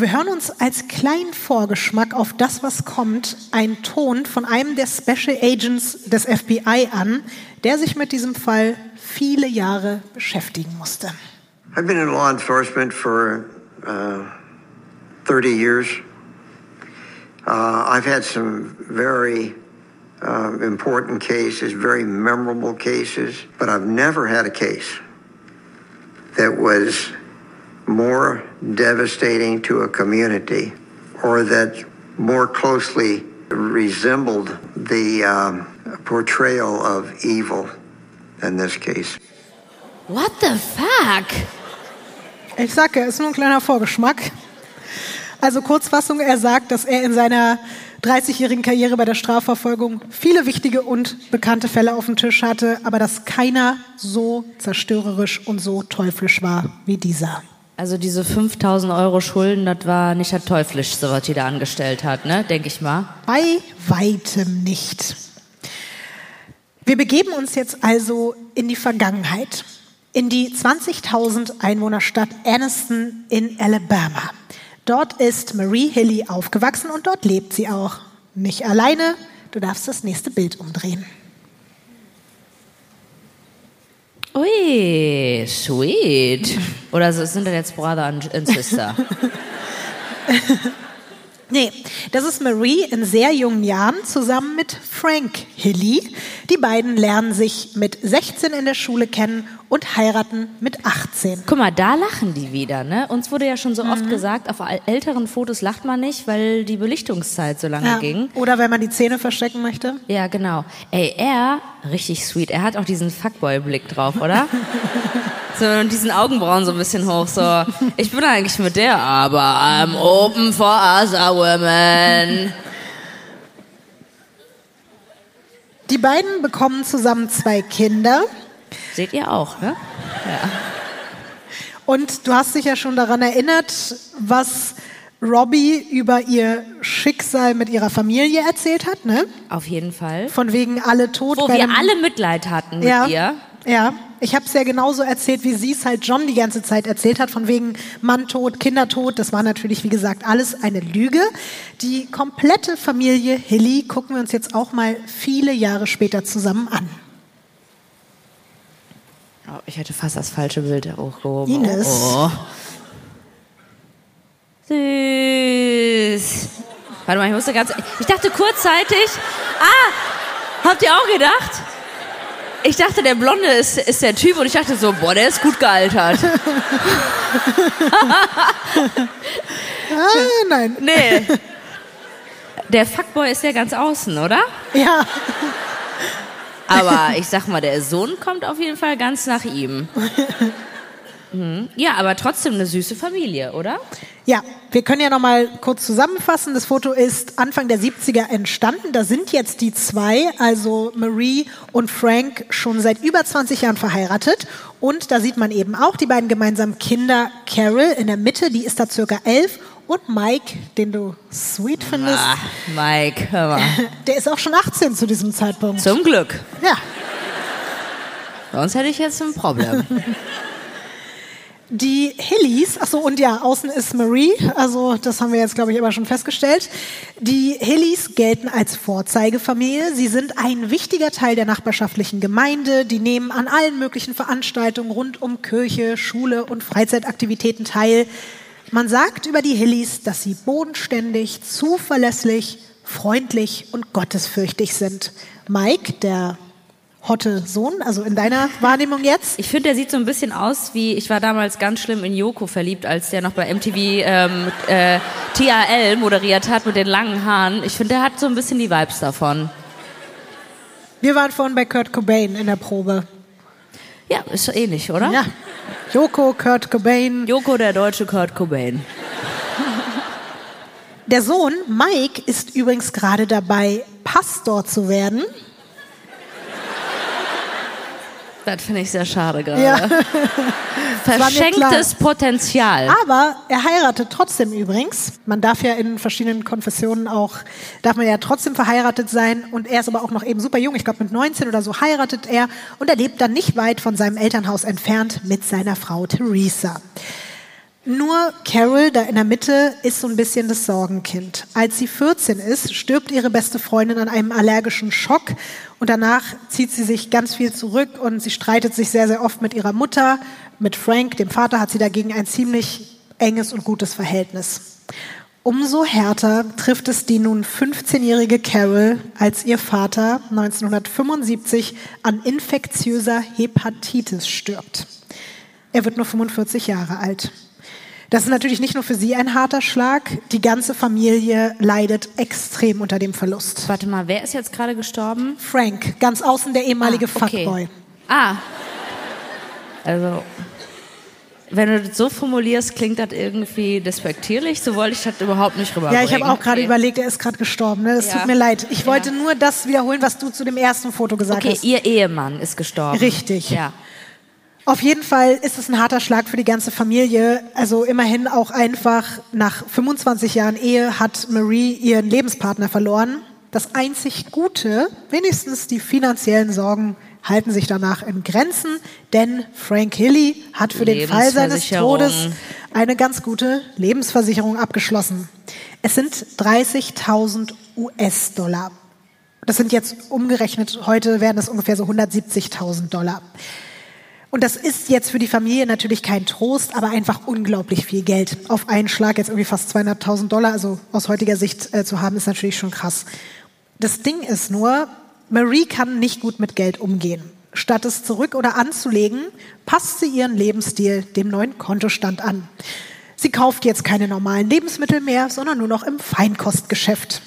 Wir hören uns als kleinen Vorgeschmack auf das, was kommt, einen Ton von einem der Special Agents des FBI an, der sich mit diesem Fall viele Jahre beschäftigen musste. I've been in law enforcement for uh 30 years. Uh, I've had some very uh, important cases, very memorable cases, but I've never had a case that was more devastating to a community or that more closely resembled the um, portrayal of evil than this case. What the fuck? Ich sage, ist nur ein kleiner Vorgeschmack. Also Kurzfassung, er sagt, dass er in seiner 30-jährigen Karriere bei der Strafverfolgung viele wichtige und bekannte Fälle auf dem Tisch hatte, aber dass keiner so zerstörerisch und so teuflisch war wie dieser. Also diese 5000 Euro Schulden, das war nicht das Teuflischste, was die da angestellt hat, ne? Denke ich mal. Bei weitem nicht. Wir begeben uns jetzt also in die Vergangenheit, in die 20.000 Einwohnerstadt Anniston in Alabama. Dort ist Marie Hilly aufgewachsen und dort lebt sie auch. Nicht alleine, du darfst das nächste Bild umdrehen. Ui, sweet. Oder sind das jetzt Brother and Sister? Nee, das ist Marie in sehr jungen Jahren zusammen mit Frank Hilly. Die beiden lernen sich mit 16 in der Schule kennen und heiraten mit 18. Guck mal, da lachen die wieder, ne? Uns wurde ja schon so oft gesagt, auf älteren Fotos lacht man nicht, weil die Belichtungszeit so lange Ja. ging. Oder wenn man die Zähne verstecken möchte. Ja, genau. Ey, er, richtig sweet, er hat auch diesen Fuckboy-Blick drauf, oder? so, diesen Augenbrauen so ein bisschen hoch, so, ich bin eigentlich mit der, aber I'm open for other women. Die beiden bekommen zusammen zwei Kinder. Seht ihr auch, ne? Und du hast dich ja schon daran erinnert, was Robbie über ihr Schicksal mit ihrer Familie erzählt hat, ne? Auf jeden Fall. Von wegen alle tot. Wo wir alle Mitleid hatten mit ja, ihr. Ja, ich habe es ja genauso erzählt, wie sie es halt John die ganze Zeit erzählt hat, von wegen Mann tot, Kinder tot. Das war natürlich, wie gesagt, alles eine Lüge. Die komplette Familie Hilly gucken wir uns jetzt auch mal viele Jahre später zusammen an. Oh, ich hätte fast das falsche Bild hochgehoben. Ines. Oh. Süß. Warte mal, ich musste ganz. Ich dachte kurzzeitig. Ah, habt ihr auch gedacht? Ich dachte, der Blonde ist, ist der Typ und ich dachte so, boah, der ist gut gealtert. Ah, nein. Nee. Der Fuckboy ist ja ganz außen, oder? Ja, Aber ich sag mal, der Sohn kommt auf jeden Fall ganz nach ihm. Mhm. Ja, aber trotzdem eine süße Familie, oder? Ja, wir können ja noch mal kurz zusammenfassen. Das Foto ist Anfang der 70er entstanden. Da sind jetzt die zwei, also Marie und Frank, schon seit über 20 Jahren verheiratet. Und da sieht man eben auch die beiden gemeinsamen Kinder. Carol in der Mitte, die ist da circa elf. Und Mike, den du sweet findest, Ah, Mike, hör mal. der ist auch schon 18 zu diesem Zeitpunkt. Zum Glück. Ja. Sonst hätte ich jetzt ein Problem. Die Hillys, achso, und ja, außen ist Marie, also das haben wir jetzt, glaube ich, aber schon festgestellt. Die Hillys gelten als Vorzeigefamilie. Sie sind ein wichtiger Teil der nachbarschaftlichen Gemeinde. Die nehmen an allen möglichen Veranstaltungen rund um Kirche, Schule und Freizeitaktivitäten teil. Man sagt über die Hillies, dass sie bodenständig, zuverlässig, freundlich und gottesfürchtig sind. Mike, der hotte Sohn, also in deiner Wahrnehmung jetzt? Ich finde, der sieht so ein bisschen aus wie, ich war damals ganz schlimm in Joko verliebt, als der noch bei MTV ähm, äh, TRL moderiert hat mit den langen Haaren. Ich finde, der hat so ein bisschen die Vibes davon. Wir waren vorhin bei Kurt Cobain in der Probe. Ja, ist so ähnlich, oder? Ja. Joko, Kurt Cobain. Joko, der deutsche Kurt Cobain. Der Sohn, Mike, ist übrigens gerade dabei, Pastor zu werden. Das finde ich sehr schade gerade. Ja. Verschenktes Potenzial. Aber er heiratet trotzdem übrigens. Man darf ja in verschiedenen Konfessionen auch, darf man ja trotzdem verheiratet sein. Und er ist aber auch noch eben super jung. Ich glaube, mit 19 oder so heiratet er. Und er lebt dann nicht weit von seinem Elternhaus entfernt mit seiner Frau Theresa. Nur Carol, da in der Mitte, ist so ein bisschen das Sorgenkind. Als sie 14 ist, stirbt ihre beste Freundin an einem allergischen Schock und danach zieht sie sich ganz viel zurück und sie streitet sich sehr, sehr oft mit ihrer Mutter. Mit Frank, dem Vater, hat sie dagegen ein ziemlich enges und gutes Verhältnis. Umso härter trifft es die nun 15-jährige Carol, als ihr Vater 1975 an infektiöser Hepatitis stirbt. Er wird nur 45 Jahre alt. Das ist natürlich nicht nur für sie ein harter Schlag, die ganze Familie leidet extrem unter dem Verlust. Warte mal, wer ist jetzt gerade gestorben? Frank, ganz außen der ehemalige Ah, okay. Fuckboy. Ah. Also, wenn du das so formulierst, klingt das irgendwie despektierlich. So wollte ich das überhaupt nicht Ja, rüberbringen. ich habe auch gerade okay. überlegt, er ist gerade gestorben. Ne? Es Ja. tut mir leid. Ich Ja. wollte nur das wiederholen, was du zu dem ersten Foto gesagt Okay, hast. ihr Ehemann ist gestorben. Richtig. Ja. Auf jeden Fall ist es ein harter Schlag für die ganze Familie. Also immerhin auch einfach nach 25 Jahren Ehe hat Marie ihren Lebenspartner verloren. Das einzig Gute, wenigstens die finanziellen Sorgen halten sich danach in Grenzen, denn Frank Hilly hat für den Fall seines. Todes eine ganz gute Lebensversicherung abgeschlossen. Es sind 30.000 US-Dollar. Das sind jetzt umgerechnet, heute wären das ungefähr so 170.000 Dollar. Und das ist jetzt für die Familie natürlich kein Trost, aber einfach unglaublich viel Geld. Auf einen Schlag jetzt irgendwie fast 200.000 Dollar, also aus heutiger Sicht äh, zu haben, ist natürlich schon krass. Das Ding ist nur, Marie kann nicht gut mit Geld umgehen. Statt es zurück oder anzulegen, passt sie ihren Lebensstil dem neuen Kontostand an. Sie kauft jetzt keine normalen Lebensmittel mehr, sondern nur noch im Feinkostgeschäft.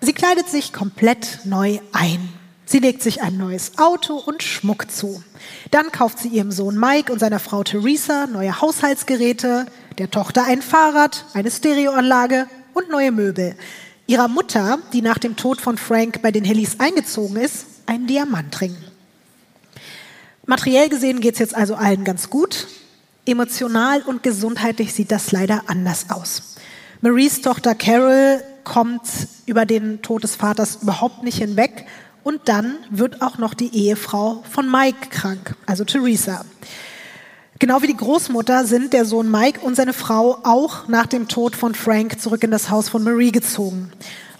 Sie kleidet sich komplett neu ein. Sie legt sich ein neues Auto und Schmuck zu. Dann kauft sie ihrem Sohn Mike und seiner Frau Theresa neue Haushaltsgeräte, der Tochter ein Fahrrad, eine Stereoanlage und neue Möbel. Ihrer Mutter, die nach dem Tod von Frank bei den Hillys eingezogen ist, einen Diamantring. Materiell gesehen geht es jetzt also allen ganz gut. Emotional und gesundheitlich sieht das leider anders aus. Maries Tochter Carol kommt über den Tod des Vaters überhaupt nicht hinweg und dann wird auch noch die Ehefrau von Mike krank, also Theresa. Genau wie die Großmutter sind der Sohn Mike und seine Frau auch nach dem Tod von Frank zurück in das Haus von Marie gezogen.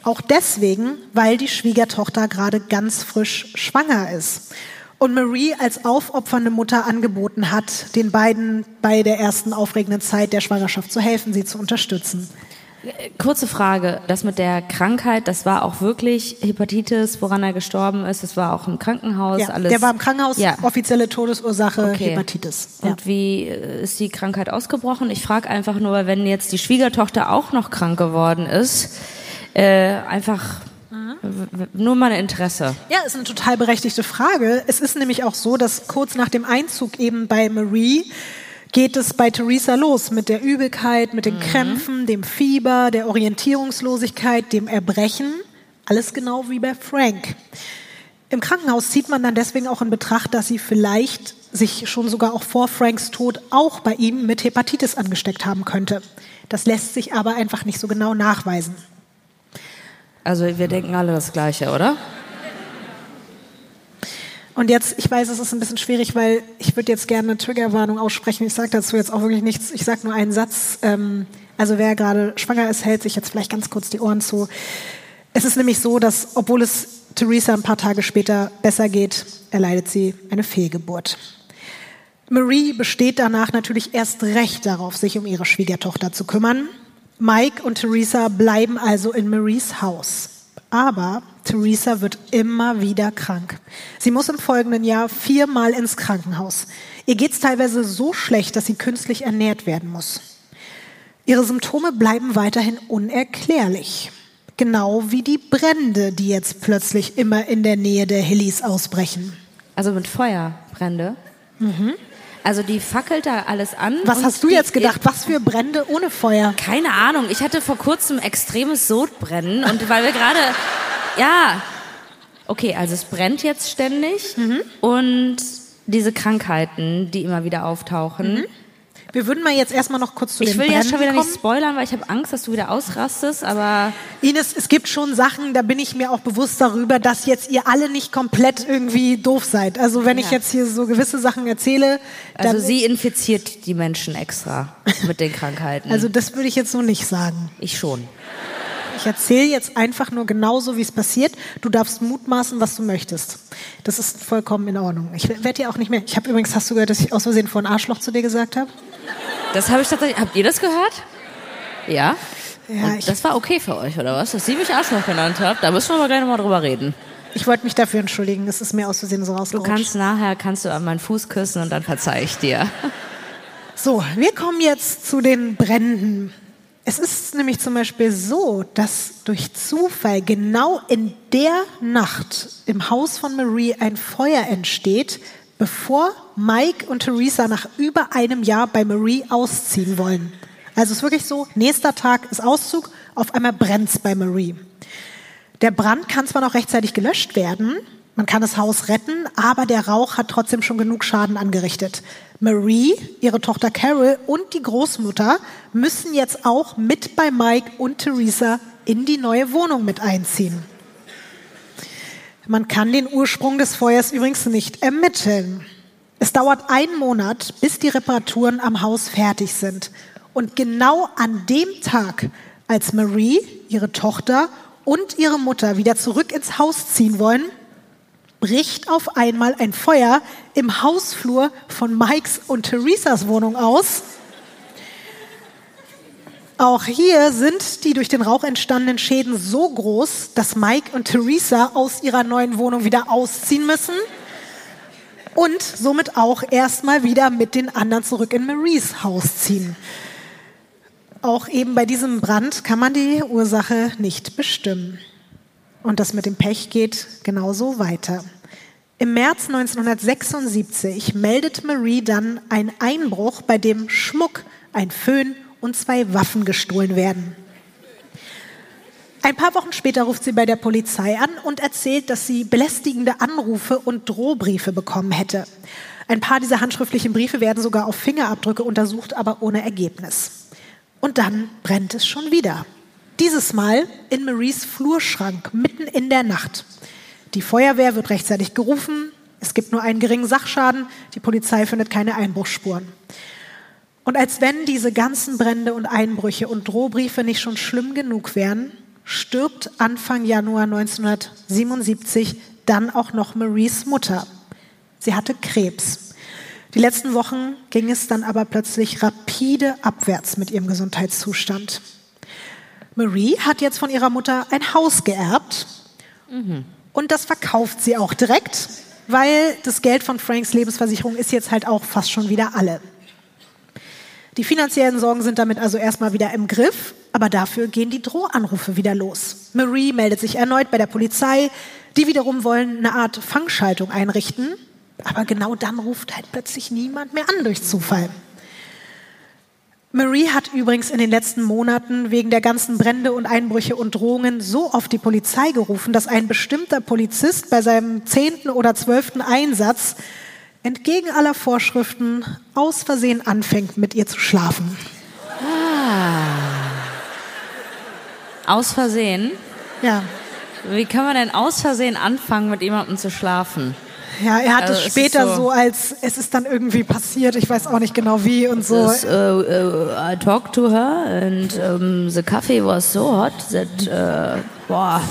Auch deswegen, weil die Schwiegertochter gerade ganz frisch schwanger ist. Und Marie als aufopfernde Mutter angeboten hat, den beiden bei der ersten aufregenden Zeit der Schwangerschaft zu helfen, sie zu unterstützen. Kurze Frage, das mit der Krankheit, das war auch wirklich Hepatitis, woran er gestorben ist, das war auch im Krankenhaus, Ja, alles. der war im Krankenhaus, Ja. offizielle Todesursache Okay. Hepatitis. Ja. Und wie äh, ist die Krankheit ausgebrochen? Ich frage einfach nur, wenn jetzt die Schwiegertochter auch noch krank geworden ist, äh, einfach w- nur mal ein Interesse. Ja, ist eine total berechtigte Frage. Es ist nämlich auch so, dass kurz nach dem Einzug eben bei Marie geht es bei Theresa los mit der Übelkeit, mit den Krämpfen, dem Fieber, der Orientierungslosigkeit, dem Erbrechen. Alles genau wie bei Frank. Im Krankenhaus zieht man dann deswegen auch in Betracht, dass sie vielleicht sich schon sogar auch vor Franks Tod auch bei ihm mit Hepatitis angesteckt haben könnte. Das lässt sich aber einfach nicht so genau nachweisen. Also wir denken alle das Gleiche, oder? Und jetzt, ich weiß, es ist ein bisschen schwierig, weil ich würde jetzt gerne eine Triggerwarnung aussprechen. Ich sage dazu jetzt auch wirklich nichts. Ich sage nur einen Satz. Ähm, also wer gerade schwanger ist, hält sich jetzt vielleicht ganz kurz die Ohren zu. Es ist nämlich so, dass obwohl es Theresa ein paar Tage später besser geht, erleidet sie eine Fehlgeburt. Marie besteht danach natürlich erst recht darauf, sich um ihre Schwiegertochter zu kümmern. Mike und Theresa bleiben also in Maries Haus. Aber Theresa wird immer wieder krank. Sie muss im folgenden Jahr viermal ins Krankenhaus. Ihr geht es teilweise so schlecht, dass sie künstlich ernährt werden muss. Ihre Symptome bleiben weiterhin unerklärlich. Genau wie die Brände, die jetzt plötzlich immer in der Nähe der Hillis ausbrechen. Also mit Feuerbrände? Mhm. Also die fackelt da alles an. Was hast du jetzt gedacht? Was für Brände ohne Feuer? Keine Ahnung. Ich hatte vor kurzem extremes Sodbrennen und weil wir gerade, ja, okay, also es brennt jetzt ständig mhm. und diese Krankheiten, die immer wieder auftauchen. Mhm. Wir würden mal jetzt erstmal noch kurz zu ich den will Brennen jetzt schon wieder kommen. nicht spoilern, weil ich habe Angst, dass du wieder ausrastest, aber Ines, es gibt schon Sachen, da bin ich mir auch bewusst darüber, dass jetzt ihr alle nicht komplett irgendwie doof seid. Also wenn ich Ja. jetzt hier so gewisse Sachen erzähle, also sie infiziert die Menschen extra mit den Krankheiten. also das würde ich jetzt so nicht sagen. ich schon. Ich erzähle jetzt einfach nur genauso, wie es passiert. Du darfst mutmaßen, was du möchtest. Das ist vollkommen in Ordnung. Ich werde dir auch nicht mehr. Ich habe übrigens, hast du gehört, dass ich aus Versehen vor ein Arschloch zu dir gesagt habe? Das habe ich tatsächlich. Habt ihr das gehört? Ja. Ja, Und das war okay für euch, oder was? Dass sie mich Arschloch genannt habt? Da müssen wir aber gleich nochmal drüber reden. ich wollte mich dafür entschuldigen. Es ist mir aus Versehen so Du rausgerutscht. kannst nachher, kannst du an meinen Fuß küssen und dann verzeih ich dir. So, wir kommen jetzt zu den Bränden. Es ist nämlich zum Beispiel so, dass durch Zufall genau in der Nacht im Haus von Marie ein Feuer entsteht, bevor Mike und Theresa nach über einem Jahr bei Marie ausziehen wollen. Also es ist wirklich so, nächster Tag ist Auszug, auf einmal brennt's bei Marie. Der Brand kann zwar noch rechtzeitig gelöscht werden, man kann das Haus retten, aber der Rauch hat trotzdem schon genug Schaden angerichtet. Marie, ihre Tochter Carol und die Großmutter müssen jetzt auch mit bei Mike und Theresa in die neue Wohnung mit einziehen. Man kann den Ursprung des Feuers übrigens nicht ermitteln. Es dauert einen Monat, bis die Reparaturen am Haus fertig sind. Und genau an dem Tag, als Marie, ihre Tochter und ihre Mutter wieder zurück ins Haus ziehen wollen, bricht auf einmal ein Feuer im Hausflur von Mikes und Theresas Wohnung aus. Auch hier sind die durch den Rauch entstandenen Schäden so groß, dass Mike und Theresa aus ihrer neuen Wohnung wieder ausziehen müssen und somit auch erstmal wieder mit den anderen zurück in Maries Haus ziehen. Auch eben bei diesem Brand kann man die Ursache nicht bestimmen. Und das mit dem Pech geht genauso weiter. Im März 1976 meldet Marie dann einen Einbruch, bei dem Schmuck, ein Föhn und zwei Waffen gestohlen werden. Ein paar Wochen später ruft sie bei der Polizei an und erzählt, dass sie belästigende Anrufe und Drohbriefe bekommen hätte. Ein paar dieser handschriftlichen Briefe werden sogar auf Fingerabdrücke untersucht, aber ohne Ergebnis. Und dann brennt es schon wieder. Dieses Mal in Maries Flurschrank, mitten in der Nacht. Die Feuerwehr wird rechtzeitig gerufen. Es gibt nur einen geringen Sachschaden. Die Polizei findet keine Einbruchsspuren. Und als wenn diese ganzen Brände und Einbrüche und Drohbriefe nicht schon schlimm genug wären, stirbt Anfang Januar 1977 dann auch noch Maries Mutter. Sie hatte Krebs. Die letzten Wochen ging es dann aber plötzlich rapide abwärts mit ihrem Gesundheitszustand. Marie hat jetzt von ihrer Mutter ein Haus geerbt und das verkauft sie auch direkt, weil das Geld von Franks Lebensversicherung ist jetzt halt auch fast schon wieder alle. Die finanziellen Sorgen sind damit also erstmal wieder im Griff, aber dafür gehen die Drohanrufe wieder los. Marie meldet sich erneut bei der Polizei, die wiederum wollen eine Art Fangschaltung einrichten, aber genau dann ruft halt plötzlich niemand mehr an durch Zufall. Marie hat übrigens in den letzten Monaten wegen der ganzen Brände und Einbrüche und Drohungen so oft die Polizei gerufen, dass ein bestimmter Polizist bei seinem zehnten oder zwölften Einsatz entgegen aller Vorschriften aus Versehen anfängt, mit ihr zu schlafen. Aus Versehen? Ja, Wie kann man denn aus Versehen anfangen, mit jemandem zu schlafen? ja er hat Also es später so- so, als es ist dann irgendwie passiert, ich weiß auch nicht genau wie und so. This, uh, uh, I talked to her and um, the coffee was so hot that uh, boah,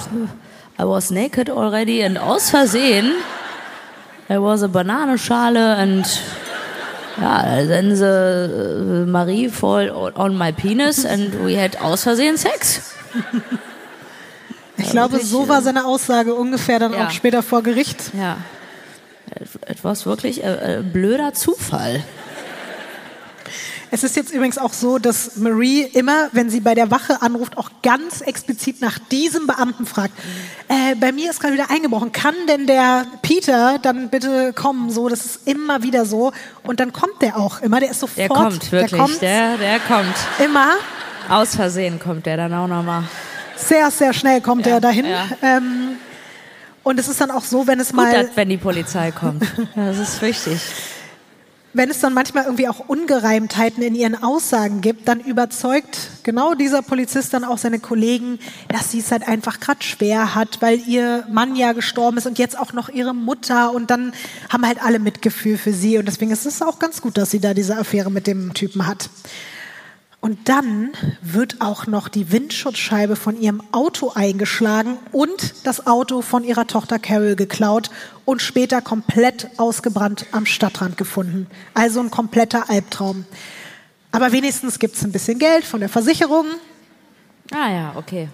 I was naked already and aus Versehen there was a Bananenschale and Ja, then the Marie fall on my penis and we had aus Versehen Sex. Ich glaube, so war seine Aussage ungefähr dann Ja. auch später vor Gericht. Ja. Etwas wirklich äh, äh, blöder Zufall. Es ist jetzt übrigens auch so, dass Marie immer, wenn sie bei der Wache anruft, auch ganz explizit nach diesem Beamten fragt. Äh, bei mir ist gerade wieder eingebrochen. Kann denn der Peter dann bitte kommen? So, das ist immer wieder so. Und dann kommt der auch immer. Der ist sofort. Der kommt wirklich. Der kommt Der, der kommt. immer. Aus Versehen kommt der dann auch nochmal. Sehr, sehr schnell kommt Ja, er dahin. ja. Ähm, und es ist dann auch so, wenn es Gut, mal. dass, wenn die Polizei kommt. Das ist wichtig. Wenn es dann manchmal irgendwie auch Ungereimtheiten in ihren Aussagen gibt, dann überzeugt genau dieser Polizist dann auch seine Kollegen, dass sie es halt einfach gerade schwer hat, weil ihr Mann ja gestorben ist und jetzt auch noch ihre Mutter und dann haben halt alle Mitgefühl für sie und deswegen ist es auch ganz gut, dass sie da diese Affäre mit dem Typen hat. Und dann wird auch noch die Windschutzscheibe von ihrem Auto eingeschlagen und das Auto von ihrer Tochter Carol geklaut und später komplett ausgebrannt am Stadtrand gefunden. Also ein kompletter Albtraum. Aber wenigstens gibt es ein bisschen Geld von der Versicherung. Ah ja, okay.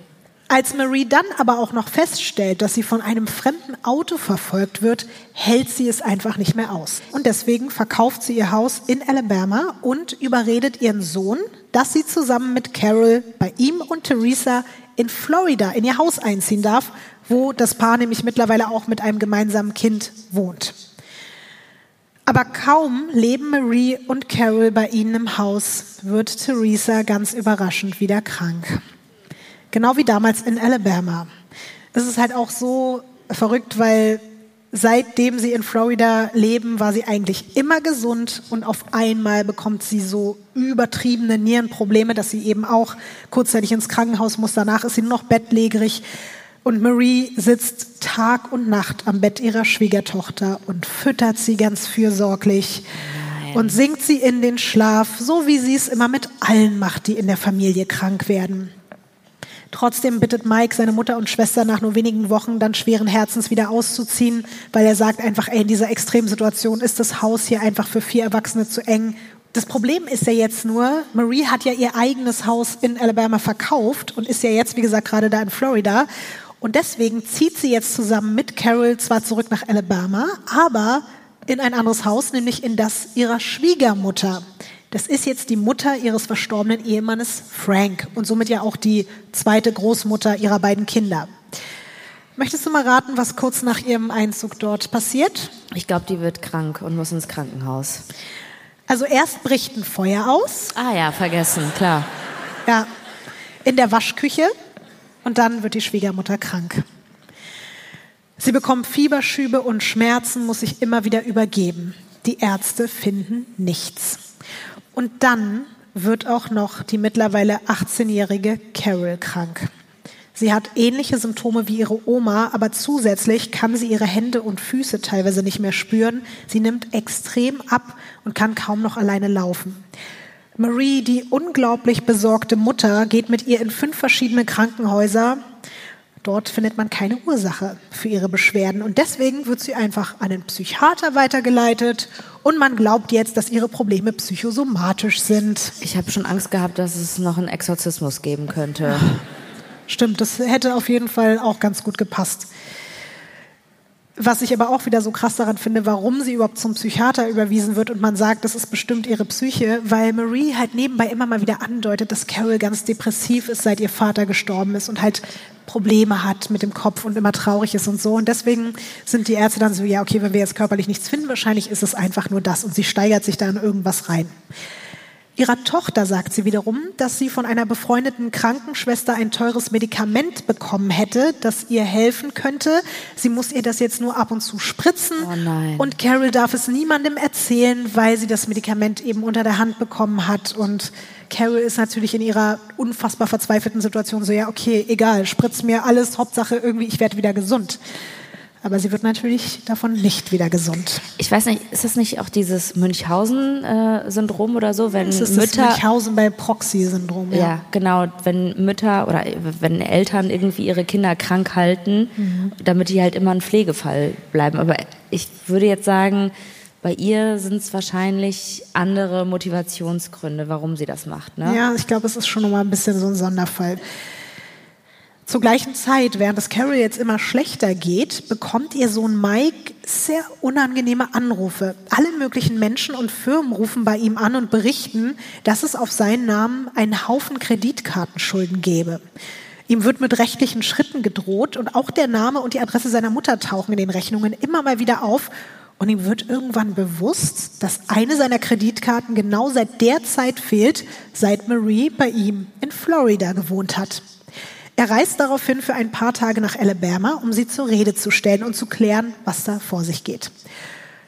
Als Marie dann aber auch noch feststellt, dass sie von einem fremden Auto verfolgt wird, hält sie es einfach nicht mehr aus. Und deswegen verkauft sie ihr Haus in Alabama und überredet ihren Sohn, dass sie zusammen mit Carol bei ihm und Theresa in Florida in ihr Haus einziehen darf, wo das Paar nämlich mittlerweile auch mit einem gemeinsamen Kind wohnt. Aber kaum leben Marie und Carol bei ihnen im Haus, wird Theresa ganz überraschend wieder krank. Genau wie damals in Alabama. Es ist halt auch so verrückt, weil seitdem sie in Florida leben, war sie eigentlich immer gesund und auf einmal bekommt sie so übertriebene Nierenprobleme, dass sie eben auch kurzzeitig ins Krankenhaus muss. Danach ist sie noch bettlägerig. Und Marie sitzt Tag und Nacht am Bett ihrer Schwiegertochter und füttert sie ganz fürsorglich und singt sie in den Schlaf, so wie sie es immer mit allen macht, die in der Familie krank werden. Trotzdem bittet Mike seine Mutter und Schwester nach nur wenigen Wochen dann schweren Herzens wieder auszuziehen, weil er sagt einfach, ey, in dieser Extremsituation ist das Haus hier einfach für vier Erwachsene zu eng. Das Problem ist ja jetzt nur, Marie hat ja ihr eigenes Haus in Alabama verkauft und ist ja jetzt, wie gesagt, gerade da in Florida. Und deswegen zieht sie jetzt zusammen mit Carol zwar zurück nach Alabama, aber in ein anderes Haus, nämlich in das ihrer Schwiegermutter. Das ist jetzt die Mutter ihres verstorbenen Ehemannes Frank und somit ja auch die zweite Großmutter ihrer beiden Kinder. Möchtest du mal raten, was kurz nach ihrem Einzug dort passiert? Ich glaube, die wird krank und muss ins Krankenhaus. Also erst bricht ein Feuer aus, Ah ja, vergessen, klar. ja, in der Waschküche und dann wird die Schwiegermutter krank. Sie bekommt Fieberschübe und Schmerzen, muss sich immer wieder übergeben. Die Ärzte finden nichts. Und dann wird auch noch die mittlerweile 18-jährige Carol krank. Sie hat ähnliche Symptome wie ihre Oma, aber zusätzlich kann sie ihre Hände und Füße teilweise nicht mehr spüren. Sie nimmt extrem ab und kann kaum noch alleine laufen. Marie, die unglaublich besorgte Mutter, geht mit ihr in fünf verschiedene Krankenhäuser. Dort findet man keine Ursache für ihre Beschwerden und deswegen wird sie einfach an den Psychiater weitergeleitet und man glaubt jetzt, dass ihre Probleme psychosomatisch sind. Ich habe schon Angst gehabt, dass es noch einen Exorzismus geben könnte. Stimmt, das hätte auf jeden Fall auch ganz gut gepasst. Was ich aber auch wieder so krass daran finde, warum sie überhaupt zum Psychiater überwiesen wird und man sagt, das ist bestimmt ihre Psyche, weil Marie halt nebenbei immer mal wieder andeutet, dass Carol ganz depressiv ist, seit ihr Vater gestorben ist und halt Probleme hat mit dem Kopf und immer traurig ist und so. Und deswegen sind die Ärzte dann so, ja, okay, wenn wir jetzt körperlich nichts finden, wahrscheinlich ist es einfach nur das und sie steigert sich da in irgendwas rein. Ihrer Tochter sagt sie wiederum, dass sie von einer befreundeten Krankenschwester ein teures Medikament bekommen hätte, das ihr helfen könnte. Sie muss ihr das jetzt nur ab und zu spritzen. Oh. Und Carol darf es niemandem erzählen, weil sie das Medikament eben unter der Hand bekommen hat. Und Carol ist natürlich in ihrer unfassbar verzweifelten Situation so, ja, okay, egal, spritz mir alles, Hauptsache irgendwie, ich werde wieder gesund. Aber sie wird natürlich davon nicht wieder gesund. Ich weiß nicht, ist das nicht auch dieses Münchhausen-Syndrom oder so, wenn Das ist das Mütter Münchhausen bei Proxy-Syndrom. Ja, genau. Wenn Mütter oder wenn Eltern irgendwie ihre Kinder krank halten, Mhm. damit die halt immer ein Pflegefall bleiben. Aber ich würde jetzt sagen, Bei ihr sind es wahrscheinlich andere Motivationsgründe, warum sie das macht. Ne? Ja, ich glaube, es ist schon nochmal ein bisschen so ein Sonderfall. Zur gleichen Zeit, während es Carol jetzt immer schlechter geht, bekommt ihr Sohn Mike sehr unangenehme Anrufe. Alle möglichen Menschen und Firmen rufen bei ihm an und berichten, dass es auf seinen Namen einen Haufen Kreditkartenschulden gäbe. Ihm wird mit rechtlichen Schritten gedroht und auch der Name und die Adresse seiner Mutter tauchen in den Rechnungen immer mal wieder auf. Und ihm wird irgendwann bewusst, dass eine seiner Kreditkarten genau seit der Zeit fehlt, seit Marie bei ihm in Florida gewohnt hat. Er reist daraufhin für ein paar Tage nach Alabama, um sie zur Rede zu stellen und zu klären, was da vor sich geht.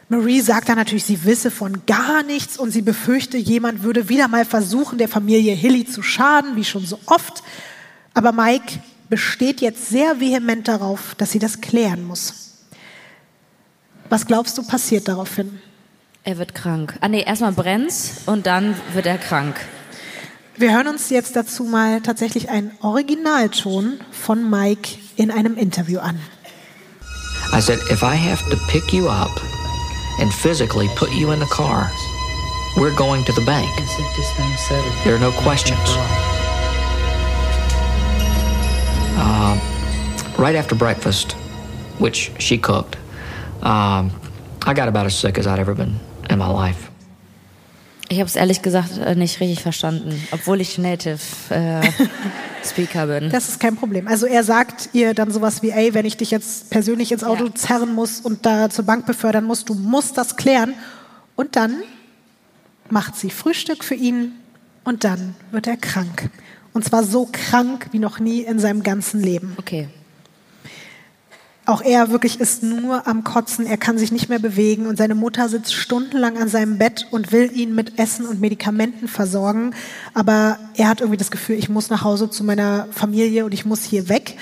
Marie sagt dann natürlich, sie wisse von gar nichts und sie befürchte, jemand würde wieder mal versuchen, der Familie Hilly zu schaden, wie schon so oft. Aber Mike besteht jetzt sehr vehement darauf, dass sie das klären muss. Was glaubst du passiert daraufhin? Er wird krank. Ah nee, erstmal brennt's und dann wird er krank. Wir hören uns jetzt dazu mal tatsächlich einen Originalton von Mike in einem Interview an. I said, if I have to pick you up and physically put you in the car, we're going to the bank. There are no questions. Uh, right after breakfast, which she cooked, um, I got about as sick as I'd ever been in my life. Ich habe es ehrlich gesagt äh, nicht richtig verstanden, obwohl ich Native äh, Speaker bin. Das ist kein Problem. Also er sagt ihr dann sowas wie, ey, wenn ich dich jetzt persönlich ins Auto Ja. zerren muss und da zur Bank befördern muss, du musst das klären. Und dann macht sie Frühstück für ihn und dann wird er krank. Und zwar so krank wie noch nie in seinem ganzen Leben. Okay. Auch er wirklich ist nur am Kotzen, er kann sich nicht mehr bewegen und seine Mutter sitzt stundenlang an seinem Bett und will ihn mit Essen und Medikamenten versorgen. Aber er hat irgendwie das Gefühl, ich muss nach Hause zu meiner Familie und ich muss hier weg.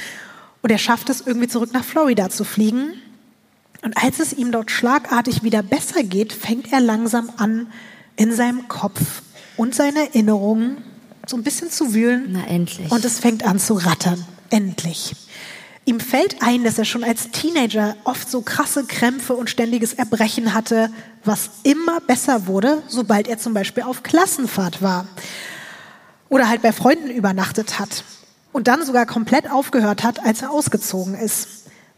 Und er schafft es irgendwie zurück nach Florida zu fliegen. Und als es ihm dort schlagartig wieder besser geht, fängt er langsam an, in seinem Kopf und seinen Erinnerungen so ein bisschen zu wühlen. Na, endlich. Und es fängt an zu rattern. Endlich. Ihm fällt ein, dass er schon als Teenager oft so krasse Krämpfe und ständiges Erbrechen hatte, was immer besser wurde, sobald er zum Beispiel auf Klassenfahrt war oder halt bei Freunden übernachtet hat und dann sogar komplett aufgehört hat, als er ausgezogen ist.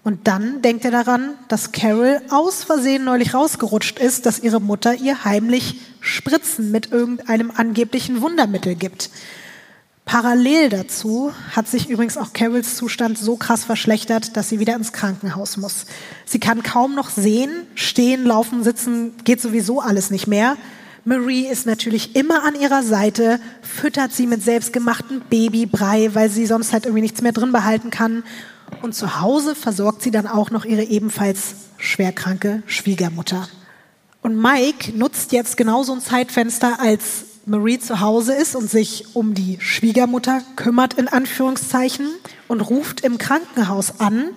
Und dann denkt er daran, dass Carol aus Versehen neulich rausgerutscht ist, dass ihre Mutter ihr heimlich Spritzen mit irgendeinem angeblichen Wundermittel gibt. Parallel dazu hat sich übrigens auch Carols Zustand so krass verschlechtert, dass sie wieder ins Krankenhaus muss. Sie kann kaum noch sehen, stehen, laufen, sitzen, geht sowieso alles nicht mehr. Marie ist natürlich immer an ihrer Seite, füttert sie mit selbstgemachtem Babybrei, weil sie sonst halt irgendwie nichts mehr drin behalten kann. Und zu Hause versorgt sie dann auch noch ihre ebenfalls schwerkranke Schwiegermutter. Und Mike nutzt jetzt genau so ein Zeitfenster, als Marie zu Hause ist und sich um die Schwiegermutter kümmert, in Anführungszeichen, und ruft im Krankenhaus an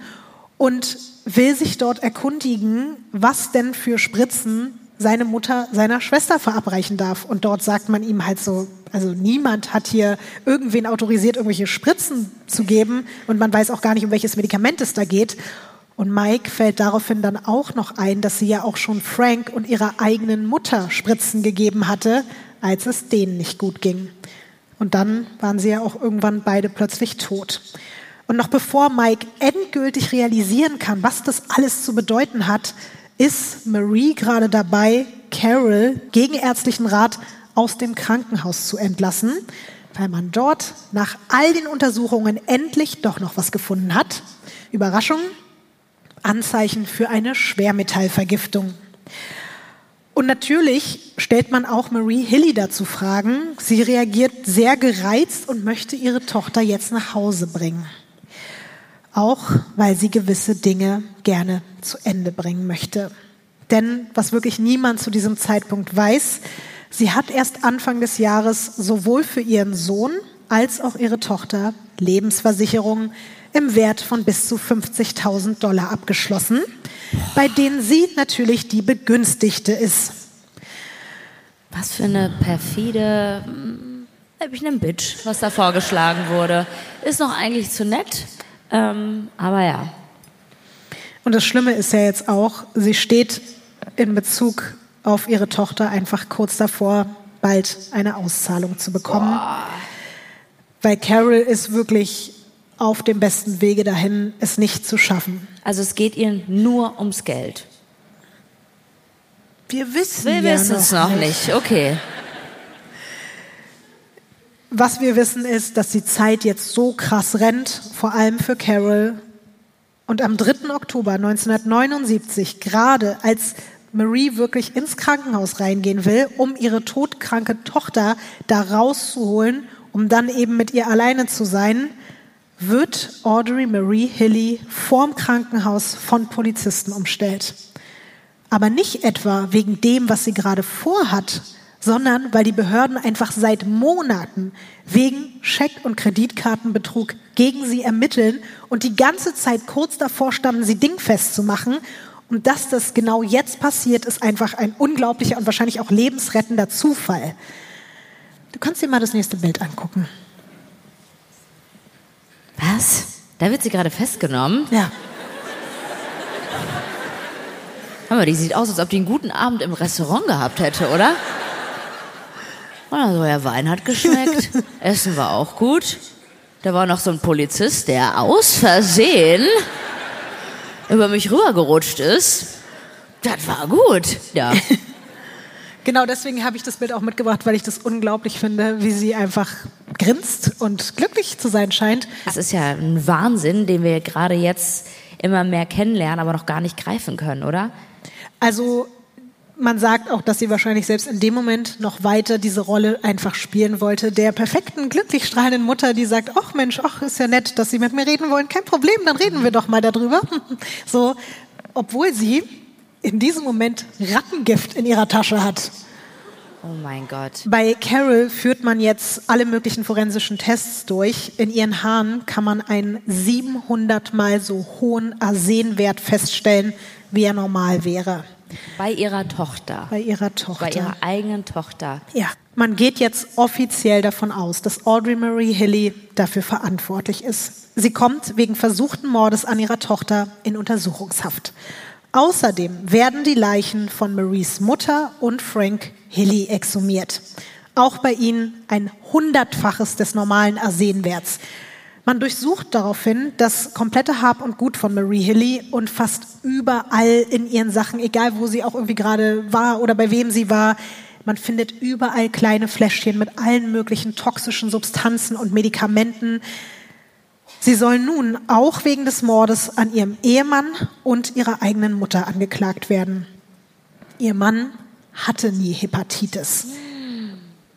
und will sich dort erkundigen, was denn für Spritzen seine Mutter seiner Schwester verabreichen darf. Und dort sagt man ihm halt so, also niemand hat hier irgendwen autorisiert, irgendwelche Spritzen zu geben und man weiß auch gar nicht, um welches Medikament es da geht. Und Mike fällt daraufhin dann auch noch ein, dass sie ja auch schon Frank und ihrer eigenen Mutter Spritzen gegeben hatte, als es denen nicht gut ging. Und dann waren sie ja auch irgendwann beide plötzlich tot. Und noch bevor Mike endgültig realisieren kann, was das alles zu bedeuten hat, ist Marie gerade dabei, Carol gegen ärztlichen Rat aus dem Krankenhaus zu entlassen, weil man dort nach all den Untersuchungen endlich doch noch was gefunden hat. Überraschung, Anzeichen für eine Schwermetallvergiftung. Und natürlich stellt man auch Marie Hilly dazu Fragen. Sie reagiert sehr gereizt und möchte ihre Tochter jetzt nach Hause bringen. Auch weil sie gewisse Dinge gerne zu Ende bringen möchte. Denn was wirklich niemand zu diesem Zeitpunkt weiß, sie hat erst Anfang des Jahres sowohl für ihren Sohn als auch ihre Tochter Lebensversicherungen im Wert von bis zu 50.000 Dollar abgeschlossen, bei denen sie natürlich die Begünstigte ist. Was für eine perfide, hm, ich eine Bitch, was da vorgeschlagen wurde. Ist noch eigentlich zu nett, ähm, aber ja. Und das Schlimme ist ja jetzt auch, sie steht in Bezug auf ihre Tochter einfach kurz davor, bald eine Auszahlung zu bekommen. Boah. Weil Carol ist wirklich auf dem besten Wege dahin, es nicht zu schaffen. Also es geht ihr nur ums Geld. Wir wissen Wir ja wissen es noch nicht. Okay. Was wir wissen ist, dass die Zeit jetzt so krass rennt, vor allem für Carol. Und am 3. Oktober 1979, gerade als Marie wirklich ins Krankenhaus reingehen will, um ihre todkranke Tochter da rauszuholen, um dann eben mit ihr alleine zu sein, wird Audrey Marie Hilly vorm Krankenhaus von Polizisten umstellt. Aber nicht etwa wegen dem, was sie gerade vorhat, sondern weil die Behörden einfach seit Monaten wegen Scheck- und Kreditkartenbetrug gegen sie ermitteln und die ganze Zeit kurz davor standen, sie dingfest zu machen. Und dass das genau jetzt passiert, ist einfach ein unglaublicher und wahrscheinlich auch lebensrettender Zufall. Du kannst dir mal das nächste Bild angucken. Was? Da wird sie gerade festgenommen? Ja. Hör mal, die sieht aus, als ob die einen guten Abend im Restaurant gehabt hätte, oder? Also, der Wein hat geschmeckt, Essen war auch gut. Da war noch so ein Polizist, der aus Versehen über mich rübergerutscht ist. Das war gut, ja. Genau deswegen habe ich das Bild auch mitgebracht, weil ich das unglaublich finde, wie sie einfach grinst und glücklich zu sein scheint. Das ist ja ein Wahnsinn, den wir gerade jetzt immer mehr kennenlernen, aber noch gar nicht greifen können, oder? Also man sagt auch, dass sie wahrscheinlich selbst in dem Moment noch weiter diese Rolle einfach spielen wollte, der perfekten, glücklich strahlenden Mutter, die sagt, ach Mensch, ach, ist ja nett, dass Sie mit mir reden wollen, kein Problem, dann reden wir doch mal darüber. So, obwohl sie in diesem Moment Rattengift in ihrer Tasche hat. Oh mein Gott. Bei Carol führt man jetzt alle möglichen forensischen Tests durch. In ihren Haaren kann man einen 700 mal so hohen Arsenwert feststellen, wie er normal wäre. Bei ihrer Tochter. Bei ihrer Tochter. Bei ihrer eigenen Tochter. Ja. Man geht jetzt offiziell davon aus, dass Audrey Marie Hilly dafür verantwortlich ist. Sie kommt wegen versuchten Mordes an ihrer Tochter in Untersuchungshaft. Außerdem werden die Leichen von Maries Mutter und Frank Hilly exhumiert. Auch bei ihnen ein Hundertfaches des normalen Arsenwerts. Man durchsucht daraufhin das komplette Hab und Gut von Marie Hilly und fast überall in ihren Sachen, egal wo sie auch irgendwie gerade war oder bei wem sie war, man findet überall kleine Fläschchen mit allen möglichen toxischen Substanzen und Medikamenten. Sie soll nun auch wegen des Mordes an ihrem Ehemann und ihrer eigenen Mutter angeklagt werden. Ihr Mann hatte nie Hepatitis.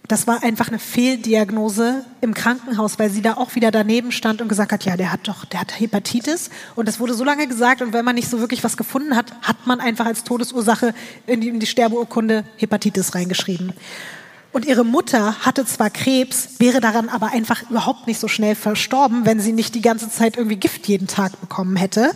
Das war einfach eine Fehldiagnose im Krankenhaus, weil sie da auch wieder daneben stand und gesagt hat, ja, der hat doch, der hat Hepatitis. Und das wurde so lange gesagt und wenn man nicht so wirklich was gefunden hat, hat man einfach als Todesursache in die, in die Sterbeurkunde Hepatitis reingeschrieben. Und ihre Mutter hatte zwar Krebs, wäre daran aber einfach überhaupt nicht so schnell verstorben, wenn sie nicht die ganze Zeit irgendwie Gift jeden Tag bekommen hätte.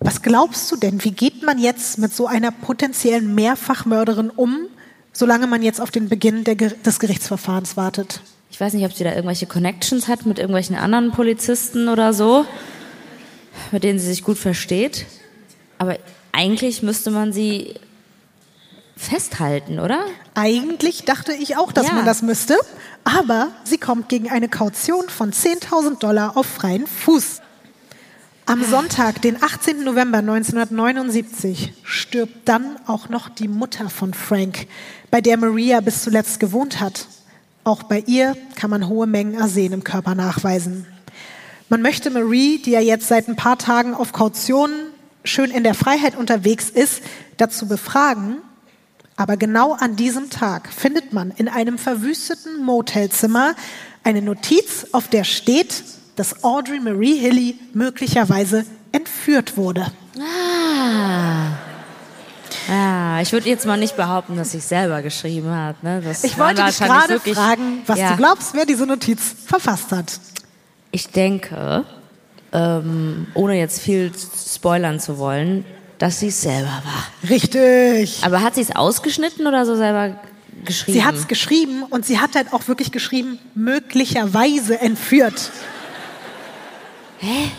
Was glaubst du denn, wie geht man jetzt mit so einer potenziellen Mehrfachmörderin um, solange man jetzt auf den Beginn der, des Gerichtsverfahrens wartet? Ich weiß nicht, ob sie da irgendwelche Connections hat mit irgendwelchen anderen Polizisten oder so, mit denen sie sich gut versteht. Aber eigentlich müsste man sie festhalten, oder? Eigentlich dachte ich auch, dass Ja. man das müsste, aber sie kommt gegen eine Kaution von 10.000 Dollar auf freien Fuß. Am Sonntag, den 18. November 1979, stirbt dann auch noch die Mutter von Frank, bei der Maria bis zuletzt gewohnt hat. Auch bei ihr kann man hohe Mengen Arsen im Körper nachweisen. Man möchte Marie, die ja jetzt seit ein paar Tagen auf Kaution schön in der Freiheit unterwegs ist, dazu befragen, aber genau an diesem Tag findet man in einem verwüsteten Motelzimmer eine Notiz, auf der steht, dass Audrey Marie Hilly möglicherweise entführt wurde. Ah. Ja, ich würde jetzt mal nicht behaupten, dass ich selber geschrieben habe. Ne? Ich wollte dich gerade fragen, was ja. du glaubst, wer diese Notiz verfasst hat. Ich denke, ähm, ohne jetzt viel spoilern zu wollen, dass sie es selber war. Richtig. Aber hat sie es ausgeschnitten oder so selber geschrieben? Sie hat es geschrieben und sie hat halt auch wirklich geschrieben, möglicherweise entführt. Hä?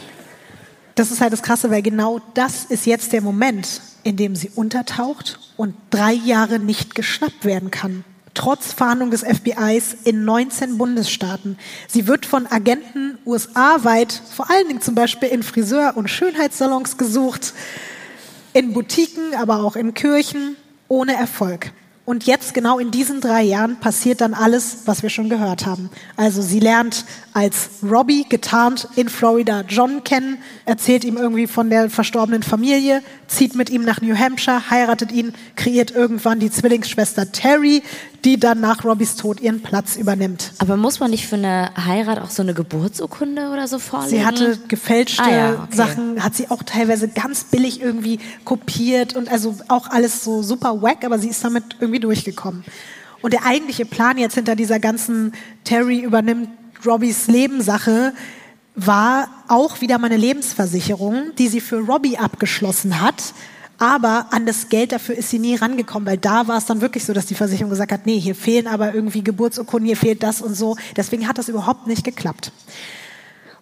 Das ist halt das Krasse, weil genau das ist jetzt der Moment, in dem sie untertaucht und drei Jahre nicht geschnappt werden kann. Trotz Fahndung des FBIs in 19 Bundesstaaten. Sie wird von Agenten USA-weit, vor allen Dingen zum Beispiel in Friseur- und Schönheitssalons gesucht, in Boutiquen, aber auch in Kirchen, ohne Erfolg. Und jetzt, genau in diesen drei Jahren, passiert dann alles, was wir schon gehört haben. Also sie lernt als Robbie getarnt in Florida John kennen, erzählt ihm irgendwie von der verstorbenen Familie, zieht mit ihm nach New Hampshire, heiratet ihn, kreiert irgendwann die Zwillingsschwester Terry, die dann nach Robbies Tod ihren Platz übernimmt. Aber muss man nicht für eine Heirat auch so eine Geburtsurkunde oder so vorlegen? Sie hatte gefälschte Ah ja, okay. Sachen, hat sie auch teilweise ganz billig irgendwie kopiert und also auch alles so super wack, aber sie ist damit irgendwie durchgekommen. Und der eigentliche Plan jetzt hinter dieser ganzen Terry übernimmt Robbys Lebenssache war auch wieder meine Lebensversicherung, die sie für Robbie abgeschlossen hat. Aber an das Geld dafür ist sie nie rangekommen, weil da war es dann wirklich so, dass die Versicherung gesagt hat, nee, hier fehlen aber irgendwie Geburtsurkunden, hier fehlt das und so. Deswegen hat das überhaupt nicht geklappt.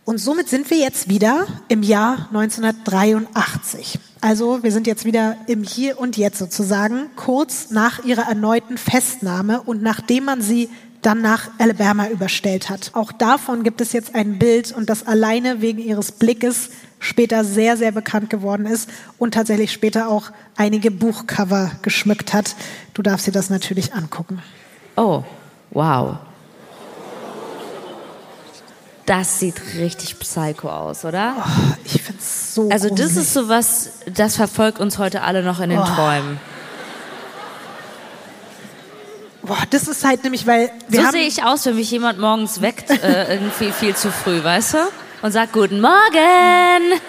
Und somit sind wir jetzt wieder im Jahr 1983. Also wir sind jetzt wieder im Hier und Jetzt sozusagen, kurz nach ihrer erneuten Festnahme und nachdem man sie dann nach Alabama überstellt hat. Auch davon gibt es jetzt ein Bild und das alleine wegen ihres Blickes später sehr, sehr bekannt geworden ist und tatsächlich später auch einige Buchcover geschmückt hat. Du darfst dir das natürlich angucken. Oh, wow. Das sieht richtig psycho aus, oder? Ich finde es so also das ist sowas, das verfolgt uns heute alle noch in den Träumen. Boah, das ist halt nämlich, weil wir so sehe ich aus, wenn mich jemand morgens weckt, äh, irgendwie viel zu früh, weißt du? Und sagt Guten Morgen.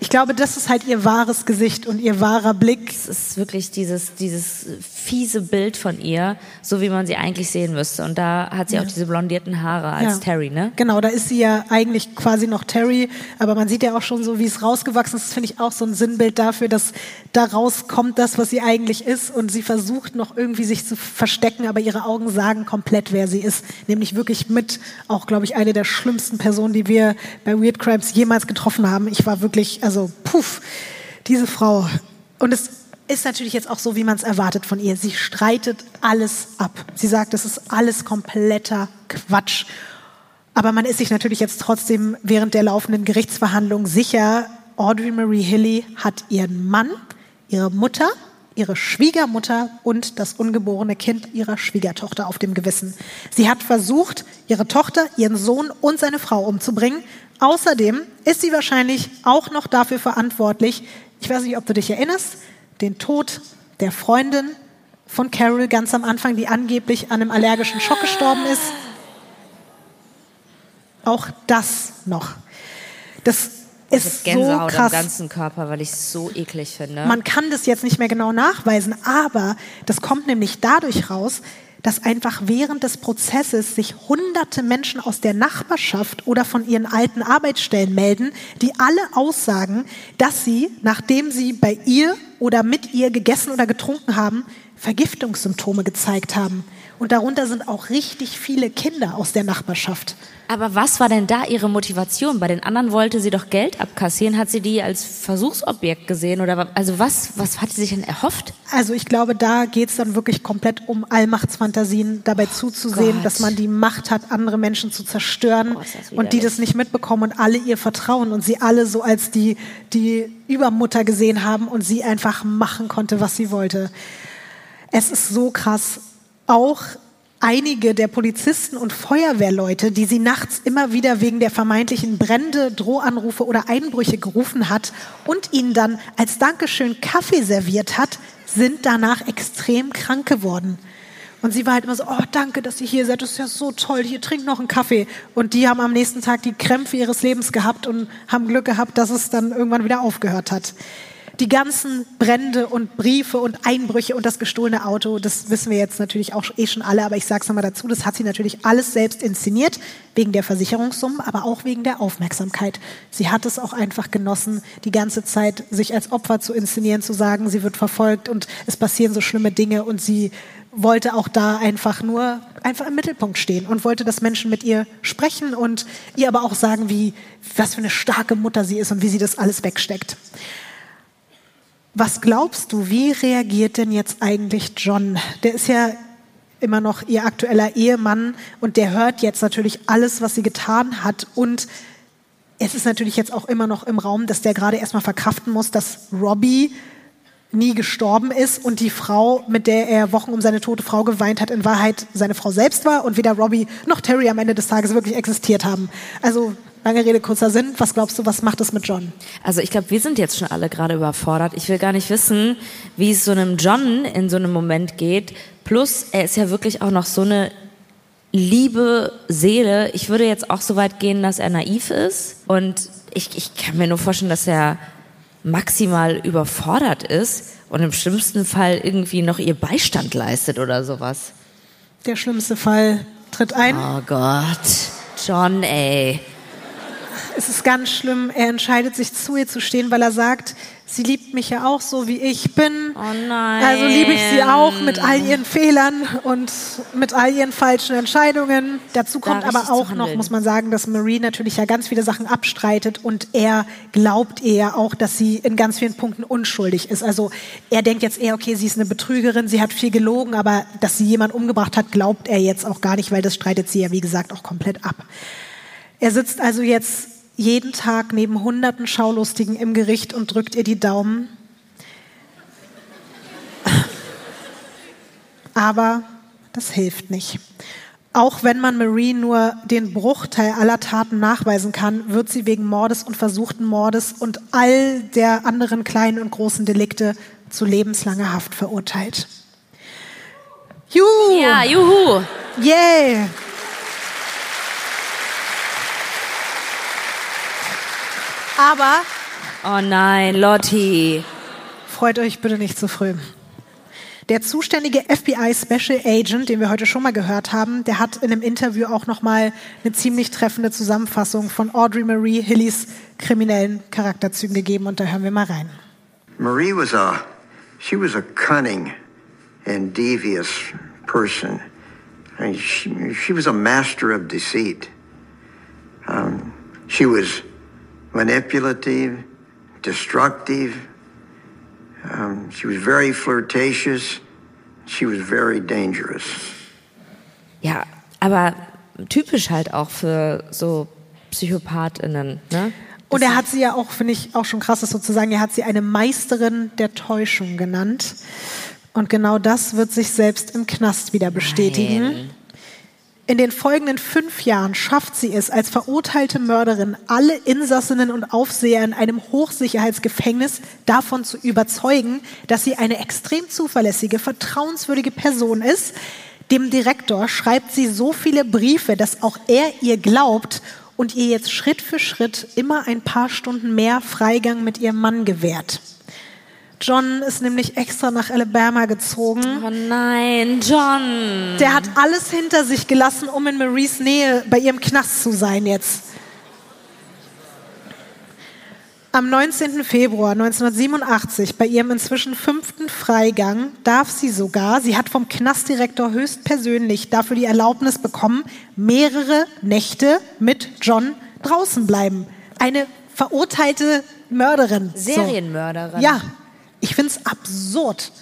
Ich glaube, das ist halt ihr wahres Gesicht und ihr wahrer Blick. Es ist wirklich dieses, dieses fiese Bild von ihr, so wie man sie eigentlich sehen müsste. Und da hat sie auch diese blondierten Haare als Ja. Terry, ne? Genau, da ist sie ja eigentlich quasi noch Terry, aber man sieht ja auch schon so, wie es rausgewachsen ist. Das finde ich auch so ein Sinnbild dafür, dass daraus kommt das, was sie eigentlich ist und sie versucht noch irgendwie sich zu verstecken, aber ihre Augen sagen komplett, wer sie ist. Nämlich wirklich mit auch, glaube ich, eine der schlimmsten Personen, die wir bei Weird Crimes jemals getroffen haben. Ich war wirklich, also, puff, diese Frau. Und es ist natürlich jetzt auch so, wie man es erwartet von ihr. Sie streitet alles ab. Sie sagt, es ist alles kompletter Quatsch. Aber man ist sich natürlich jetzt trotzdem während der laufenden Gerichtsverhandlung sicher, Audrey Marie Hilly hat ihren Mann, ihre Mutter, ihre Schwiegermutter und das ungeborene Kind ihrer Schwiegertochter auf dem Gewissen. Sie hat versucht, ihre Tochter, ihren Sohn und seine Frau umzubringen. Außerdem ist sie wahrscheinlich auch noch dafür verantwortlich, ich weiß nicht, ob du dich erinnerst, den Tod der Freundin von Carol ganz am Anfang, die angeblich an einem allergischen Schock gestorben ist. Auch das noch. Das Ich ist hab so Gänsehaut am krass. ganzen Körper, weil ich es so eklig finde. Man kann das jetzt nicht mehr genau nachweisen, aber das kommt nämlich dadurch raus, dass einfach während des Prozesses sich hunderte Menschen aus der Nachbarschaft oder von ihren alten Arbeitsstellen melden, die alle aussagen, dass sie, nachdem sie bei ihr oder mit ihr gegessen oder getrunken haben, Vergiftungssymptome gezeigt haben. Und darunter sind auch richtig viele Kinder aus der Nachbarschaft. Aber was war denn da ihre Motivation? Bei den anderen wollte sie doch Geld abkassieren. Hat sie die als Versuchsobjekt gesehen? Oder also was, was hat sie sich denn erhofft? Also ich glaube, da geht es dann wirklich komplett um Allmachtsfantasien, dabei zuzusehen, Gott. dass man die Macht hat, andere Menschen zu zerstören Oh, und die das nicht mitbekommen und alle ihr vertrauen und sie alle so als die, die Übermutter gesehen haben und sie einfach machen konnte, was sie wollte. Es ist so krass. Auch einige der Polizisten und Feuerwehrleute, die sie nachts immer wieder wegen der vermeintlichen Brände, Drohanrufe oder Einbrüche gerufen hat und ihnen dann als Dankeschön Kaffee serviert hat, sind danach extrem krank geworden. Und sie war halt immer so, oh, danke, dass ihr hier seid, das ist ja so toll, hier trinkt noch einen Kaffee. Und die haben am nächsten Tag die Krämpfe ihres Lebens gehabt und haben Glück gehabt, dass es dann irgendwann wieder aufgehört hat. Die ganzen Brände und Briefe und Einbrüche und das gestohlene Auto, das wissen wir jetzt natürlich auch eh schon alle, aber ich sage es nochmal dazu, das hat sie natürlich alles selbst inszeniert, wegen der Versicherungssummen, aber auch wegen der Aufmerksamkeit. Sie hat es auch einfach genossen, die ganze Zeit sich als Opfer zu inszenieren, zu sagen, sie wird verfolgt und es passieren so schlimme Dinge und sie wollte auch da einfach nur einfach im Mittelpunkt stehen und wollte, dass Menschen mit ihr sprechen und ihr aber auch sagen, wie was für eine starke Mutter sie ist und wie sie das alles wegsteckt. Was glaubst du, wie reagiert denn jetzt eigentlich John? Der ist ja immer noch ihr aktueller Ehemann und der hört jetzt natürlich alles, was sie getan hat und es ist natürlich jetzt auch immer noch im Raum, dass der gerade erstmal verkraften muss, dass Robbie nie gestorben ist und die Frau, mit der er Wochen um seine tote Frau geweint hat, in Wahrheit seine Frau selbst war und weder Robbie noch Terry am Ende des Tages wirklich existiert haben. Also lange Rede, kurzer Sinn. Was glaubst du, was macht es mit John? Also ich glaube, wir sind jetzt schon alle gerade überfordert. Ich will gar nicht wissen, wie es so einem John in so einem Moment geht. Plus, er ist ja wirklich auch noch so eine liebe Seele. Ich würde jetzt auch so weit gehen, dass er naiv ist. Und ich, ich kann mir nur vorstellen, dass er maximal überfordert ist und im schlimmsten Fall irgendwie noch ihr Beistand leistet oder sowas. Der schlimmste Fall tritt ein. Oh Gott. John, ey. Es ist ganz schlimm. Er entscheidet sich zu ihr zu stehen, weil er sagt, sie liebt mich ja auch so, wie ich bin. Oh nein. Also liebe ich sie auch mit all ihren Fehlern und mit all ihren falschen Entscheidungen. Dazu kommt Da aber auch noch, muss man sagen, dass Marie natürlich ja ganz viele Sachen abstreitet und er glaubt ja auch, dass sie in ganz vielen Punkten unschuldig ist. Also er denkt jetzt eher, okay, sie ist eine Betrügerin, sie hat viel gelogen, aber dass sie jemanden umgebracht hat, glaubt er jetzt auch gar nicht, weil das streitet sie ja, wie gesagt, auch komplett ab. Er sitzt also jetzt jeden Tag neben hunderten Schaulustigen im Gericht und drückt ihr die Daumen. Aber das hilft nicht. Auch wenn man Marie nur den Bruchteil aller Taten nachweisen kann, wird sie wegen Mordes und versuchten Mordes und all der anderen kleinen und großen Delikte zu lebenslanger Haft verurteilt. Juhu! Ja, juhu. Yeah! Aber Oh nein, Lotti. freut euch bitte nicht zu früh. Der zuständige FBI Special Agent, den wir heute schon mal gehört haben, der hat in einem Interview auch noch mal eine ziemlich treffende Zusammenfassung von Audrey Marie Hillys kriminellen Charakterzügen gegeben und da hören wir mal rein. Marie was a she was a cunning and devious person. I mean, she, she was a master of deceit. Um, she was manipulative, destructive. Um, she was very flirtatious. She was very dangerous. Ja, aber typisch halt auch für so PsychopathInnen, ne? Und er hat sie ja auch, finde ich, auch schon krass, das sozusagen, er hat sie eine Meisterin der Täuschung genannt. Und genau das wird sich selbst im Knast wieder bestätigen. Nein. In den folgenden fünf Jahren schafft sie es als verurteilte Mörderin, alle Insassinnen und Aufseher in einem Hochsicherheitsgefängnis davon zu überzeugen, dass sie eine extrem zuverlässige, vertrauenswürdige Person ist. Dem Direktor schreibt sie so viele Briefe, dass auch er ihr glaubt und ihr jetzt Schritt für Schritt immer ein paar Stunden mehr Freigang mit ihrem Mann gewährt. John ist nämlich extra nach Alabama gezogen. Oh nein, John. Der hat alles hinter sich gelassen, um in Maries Nähe bei ihrem Knast zu sein jetzt. Am 19. Februar 1987, bei ihrem inzwischen fünften Freigang, darf sie sogar, sie hat vom Knastdirektor höchstpersönlich dafür die Erlaubnis bekommen, mehrere Nächte mit John draußen bleiben. Eine verurteilte Mörderin. So. Serienmörderin. Ja, ich finde es absurd.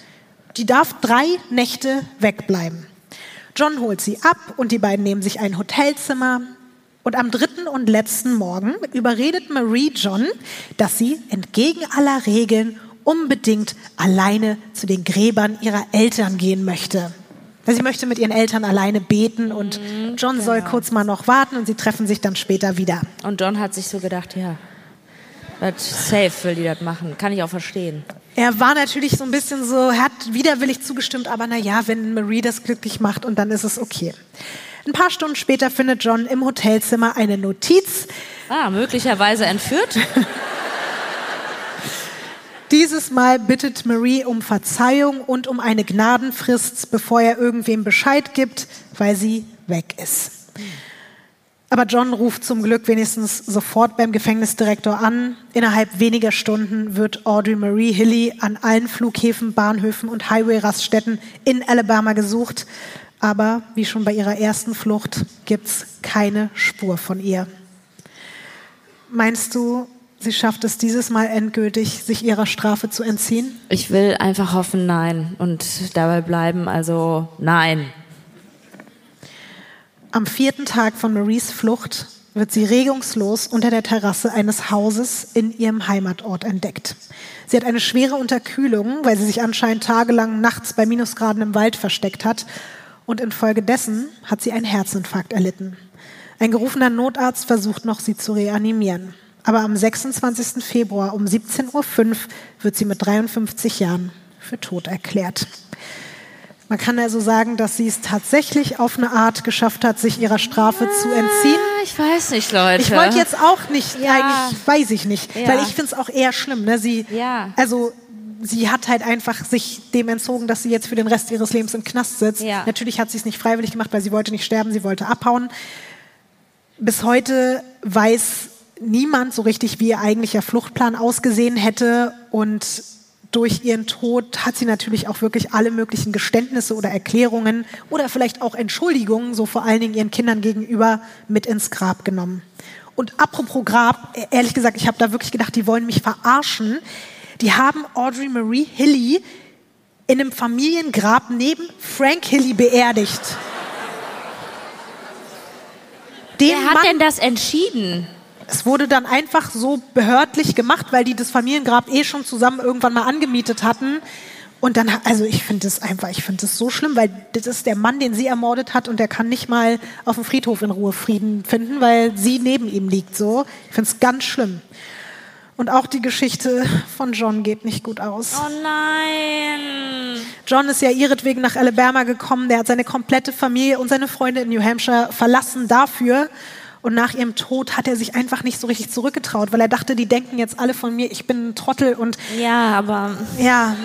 Die darf drei Nächte wegbleiben. John holt sie ab und die beiden nehmen sich ein Hotelzimmer. Und am dritten und letzten Morgen überredet Marie John, dass sie entgegen aller Regeln unbedingt alleine zu den Gräbern ihrer Eltern gehen möchte. Sie möchte mit ihren Eltern alleine beten und John soll kurz mal noch warten und sie treffen sich dann später wieder. Und John hat sich so gedacht, ja, das safe will die das machen. Kann ich auch verstehen. Er war natürlich so ein bisschen so, hat widerwillig zugestimmt, aber na ja, wenn Marie das glücklich macht und dann ist es okay. Ein paar Stunden später findet John im Hotelzimmer eine Notiz. Ah, möglicherweise entführt. Dieses Mal bittet Marie um Verzeihung und um eine Gnadenfrist, bevor er irgendwem Bescheid gibt, weil sie weg ist. Aber John ruft zum Glück wenigstens sofort beim Gefängnisdirektor an. Innerhalb weniger Stunden wird Audrey Marie Hilly an allen Flughäfen, Bahnhöfen und Highway-Raststätten in Alabama gesucht. Aber wie schon bei ihrer ersten Flucht gibt's keine Spur von ihr. Meinst du, sie schafft es dieses Mal endgültig, sich ihrer Strafe zu entziehen? Ich will einfach hoffen, nein. Und dabei bleiben, also nein. Am vierten Tag von Maries Flucht wird sie regungslos unter der Terrasse eines Hauses in ihrem Heimatort entdeckt. Sie hat eine schwere Unterkühlung, weil sie sich anscheinend tagelang nachts bei Minusgraden im Wald versteckt hat. Und infolgedessen hat sie einen Herzinfarkt erlitten. Ein gerufener Notarzt versucht noch, sie zu reanimieren. Aber am 26. Februar um 17.05 Uhr wird sie mit 53 Jahren für tot erklärt. Man kann also sagen, dass sie es tatsächlich auf eine Art geschafft hat, sich ihrer Strafe zu entziehen. Ich weiß nicht, Leute. Ich wollte jetzt auch nicht, Ja. eigentlich weiß ich nicht, Ja. weil ich finde es auch eher schlimm. Ne? Sie, Ja. also sie hat halt einfach sich dem entzogen, dass sie jetzt für den Rest ihres Lebens im Knast sitzt. Ja. Natürlich hat sie es nicht freiwillig gemacht, weil sie wollte nicht sterben, sie wollte abhauen. Bis heute weiß niemand so richtig, wie ihr eigentlicher Fluchtplan ausgesehen hätte und durch ihren Tod hat sie natürlich auch wirklich alle möglichen Geständnisse oder Erklärungen oder vielleicht auch Entschuldigungen, so vor allen Dingen ihren Kindern gegenüber, mit ins Grab genommen. Und apropos Grab, e- ehrlich gesagt, ich habe da wirklich gedacht, die wollen mich verarschen. Die haben Audrey Marie Hilly in einem Familiengrab neben Frank Hilly beerdigt. Den Wer hat Mann- denn das entschieden? Es wurde dann einfach so behördlich gemacht, weil die das Familiengrab eh schon zusammen irgendwann mal angemietet hatten. Und dann, also ich finde das einfach, ich finde das so schlimm, weil das ist der Mann, den sie ermordet hat und der kann nicht mal auf dem Friedhof in Ruhe Frieden finden, weil sie neben ihm liegt so. Ich finde es ganz schlimm. Und auch die Geschichte von John geht nicht gut aus. Oh nein. John ist ja ihretwegen nach Alabama gekommen. Der hat seine komplette Familie und seine Freunde in New Hampshire verlassen dafür. Und nach ihrem Tod hat er sich einfach nicht so richtig zurückgetraut, weil er dachte, die denken jetzt alle von mir, ich bin ein Trottel und Ja, aber ja.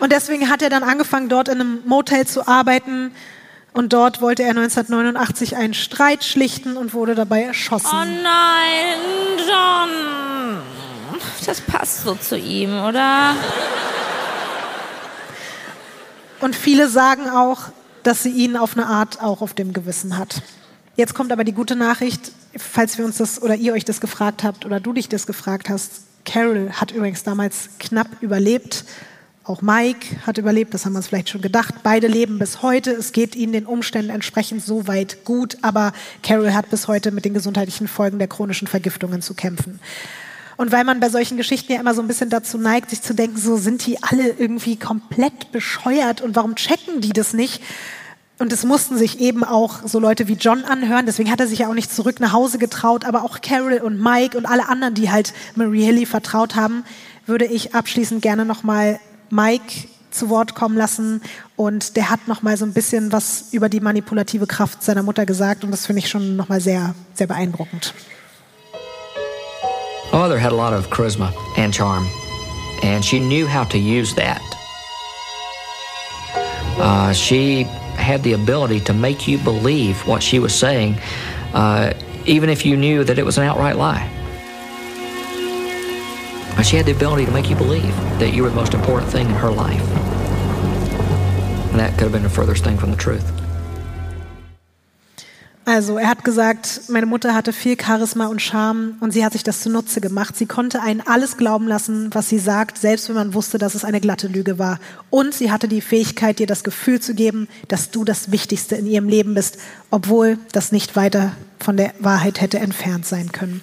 Und deswegen hat er dann angefangen, dort in einem Motel zu arbeiten. Und dort wollte er 1989 einen Streit schlichten und wurde dabei erschossen. Oh nein, John. Das passt so zu ihm, oder? Und viele sagen auch, dass sie ihn auf eine Art auch auf dem Gewissen hat. Jetzt kommt aber die gute Nachricht, falls wir uns das oder ihr euch das gefragt habt oder du dich das gefragt hast. Carol hat übrigens damals knapp überlebt. Auch Mike hat überlebt, das haben wir uns vielleicht schon gedacht. Beide leben bis heute. Es geht ihnen den Umständen entsprechend soweit gut, aber Carol hat bis heute mit den gesundheitlichen Folgen der chronischen Vergiftungen zu kämpfen. Und weil man bei solchen Geschichten ja immer so ein bisschen dazu neigt, sich zu denken, so sind die alle irgendwie komplett bescheuert und warum checken die das nicht? Und es mussten sich eben auch so Leute wie John anhören, deswegen hat er sich ja auch nicht zurück nach Hause getraut, aber auch Carol und Mike und alle anderen, die halt Marie Hilly vertraut haben, würde ich abschließend gerne nochmal Mike zu Wort kommen lassen. Und der hat nochmal so ein bisschen was über die manipulative Kraft seiner Mutter gesagt. Und das finde ich schon nochmal sehr, sehr beeindruckend. My mother had a lot of charisma and charm, and she knew how to use that. Uh, she had the ability to make you believe what she was saying, uh, even if you knew that it was an outright lie. Uh, She had the ability to make you believe that you were the most important thing in her life. And that could have been the furthest thing from the truth. Also er hat gesagt, meine Mutter hatte viel Charisma und Charme und sie hat sich das zunutze gemacht. Sie konnte einen alles glauben lassen, was sie sagt, selbst wenn man wusste, dass es eine glatte Lüge war. Und sie hatte die Fähigkeit, dir das Gefühl zu geben, dass du das Wichtigste in ihrem Leben bist, obwohl das nicht weiter von der Wahrheit hätte entfernt sein können.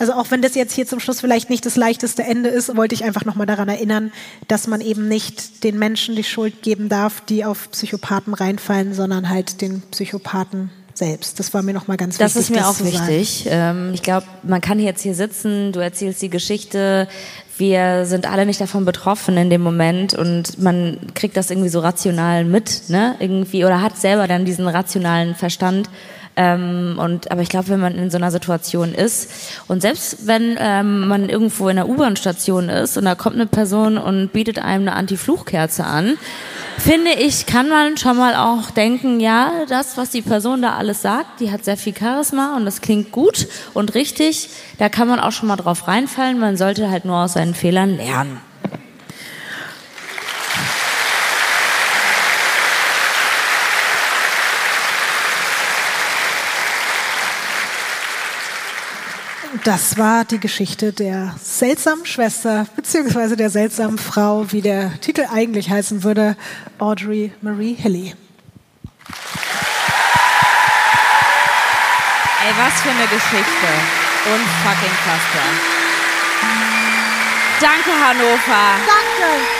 Also auch wenn das jetzt hier zum Schluss vielleicht nicht das leichteste Ende ist, wollte ich einfach nochmal daran erinnern, dass man eben nicht den Menschen die Schuld geben darf, die auf Psychopathen reinfallen, sondern halt den Psychopathen selbst. Das war mir nochmal ganz Das wichtig. ist mir auch zu sagen. wichtig. Ähm, ich glaube, man kann jetzt hier sitzen, du erzählst die Geschichte, wir sind alle nicht davon betroffen in dem Moment und man kriegt das irgendwie so rational mit, ne? Irgendwie oder hat selber dann diesen rationalen Verstand. Ähm, und aber ich glaube, wenn man in so einer Situation ist und selbst wenn ähm, man irgendwo in einer U-Bahn-Station ist und da kommt eine Person und bietet einem eine Anti-Fluchkerze an, finde ich, kann man schon mal auch denken, ja, das, was die Person da alles sagt, die hat sehr viel Charisma und das klingt gut und richtig. Da kann man auch schon mal drauf reinfallen. Man sollte halt nur aus seinen Fehlern lernen. Das war die Geschichte der seltsamen Schwester beziehungsweise der seltsamen Frau, wie der Titel eigentlich heißen würde, Audrey Marie Hilly. Ey, was für eine Geschichte. Unfucking fassbar. Danke, Hannover. Danke.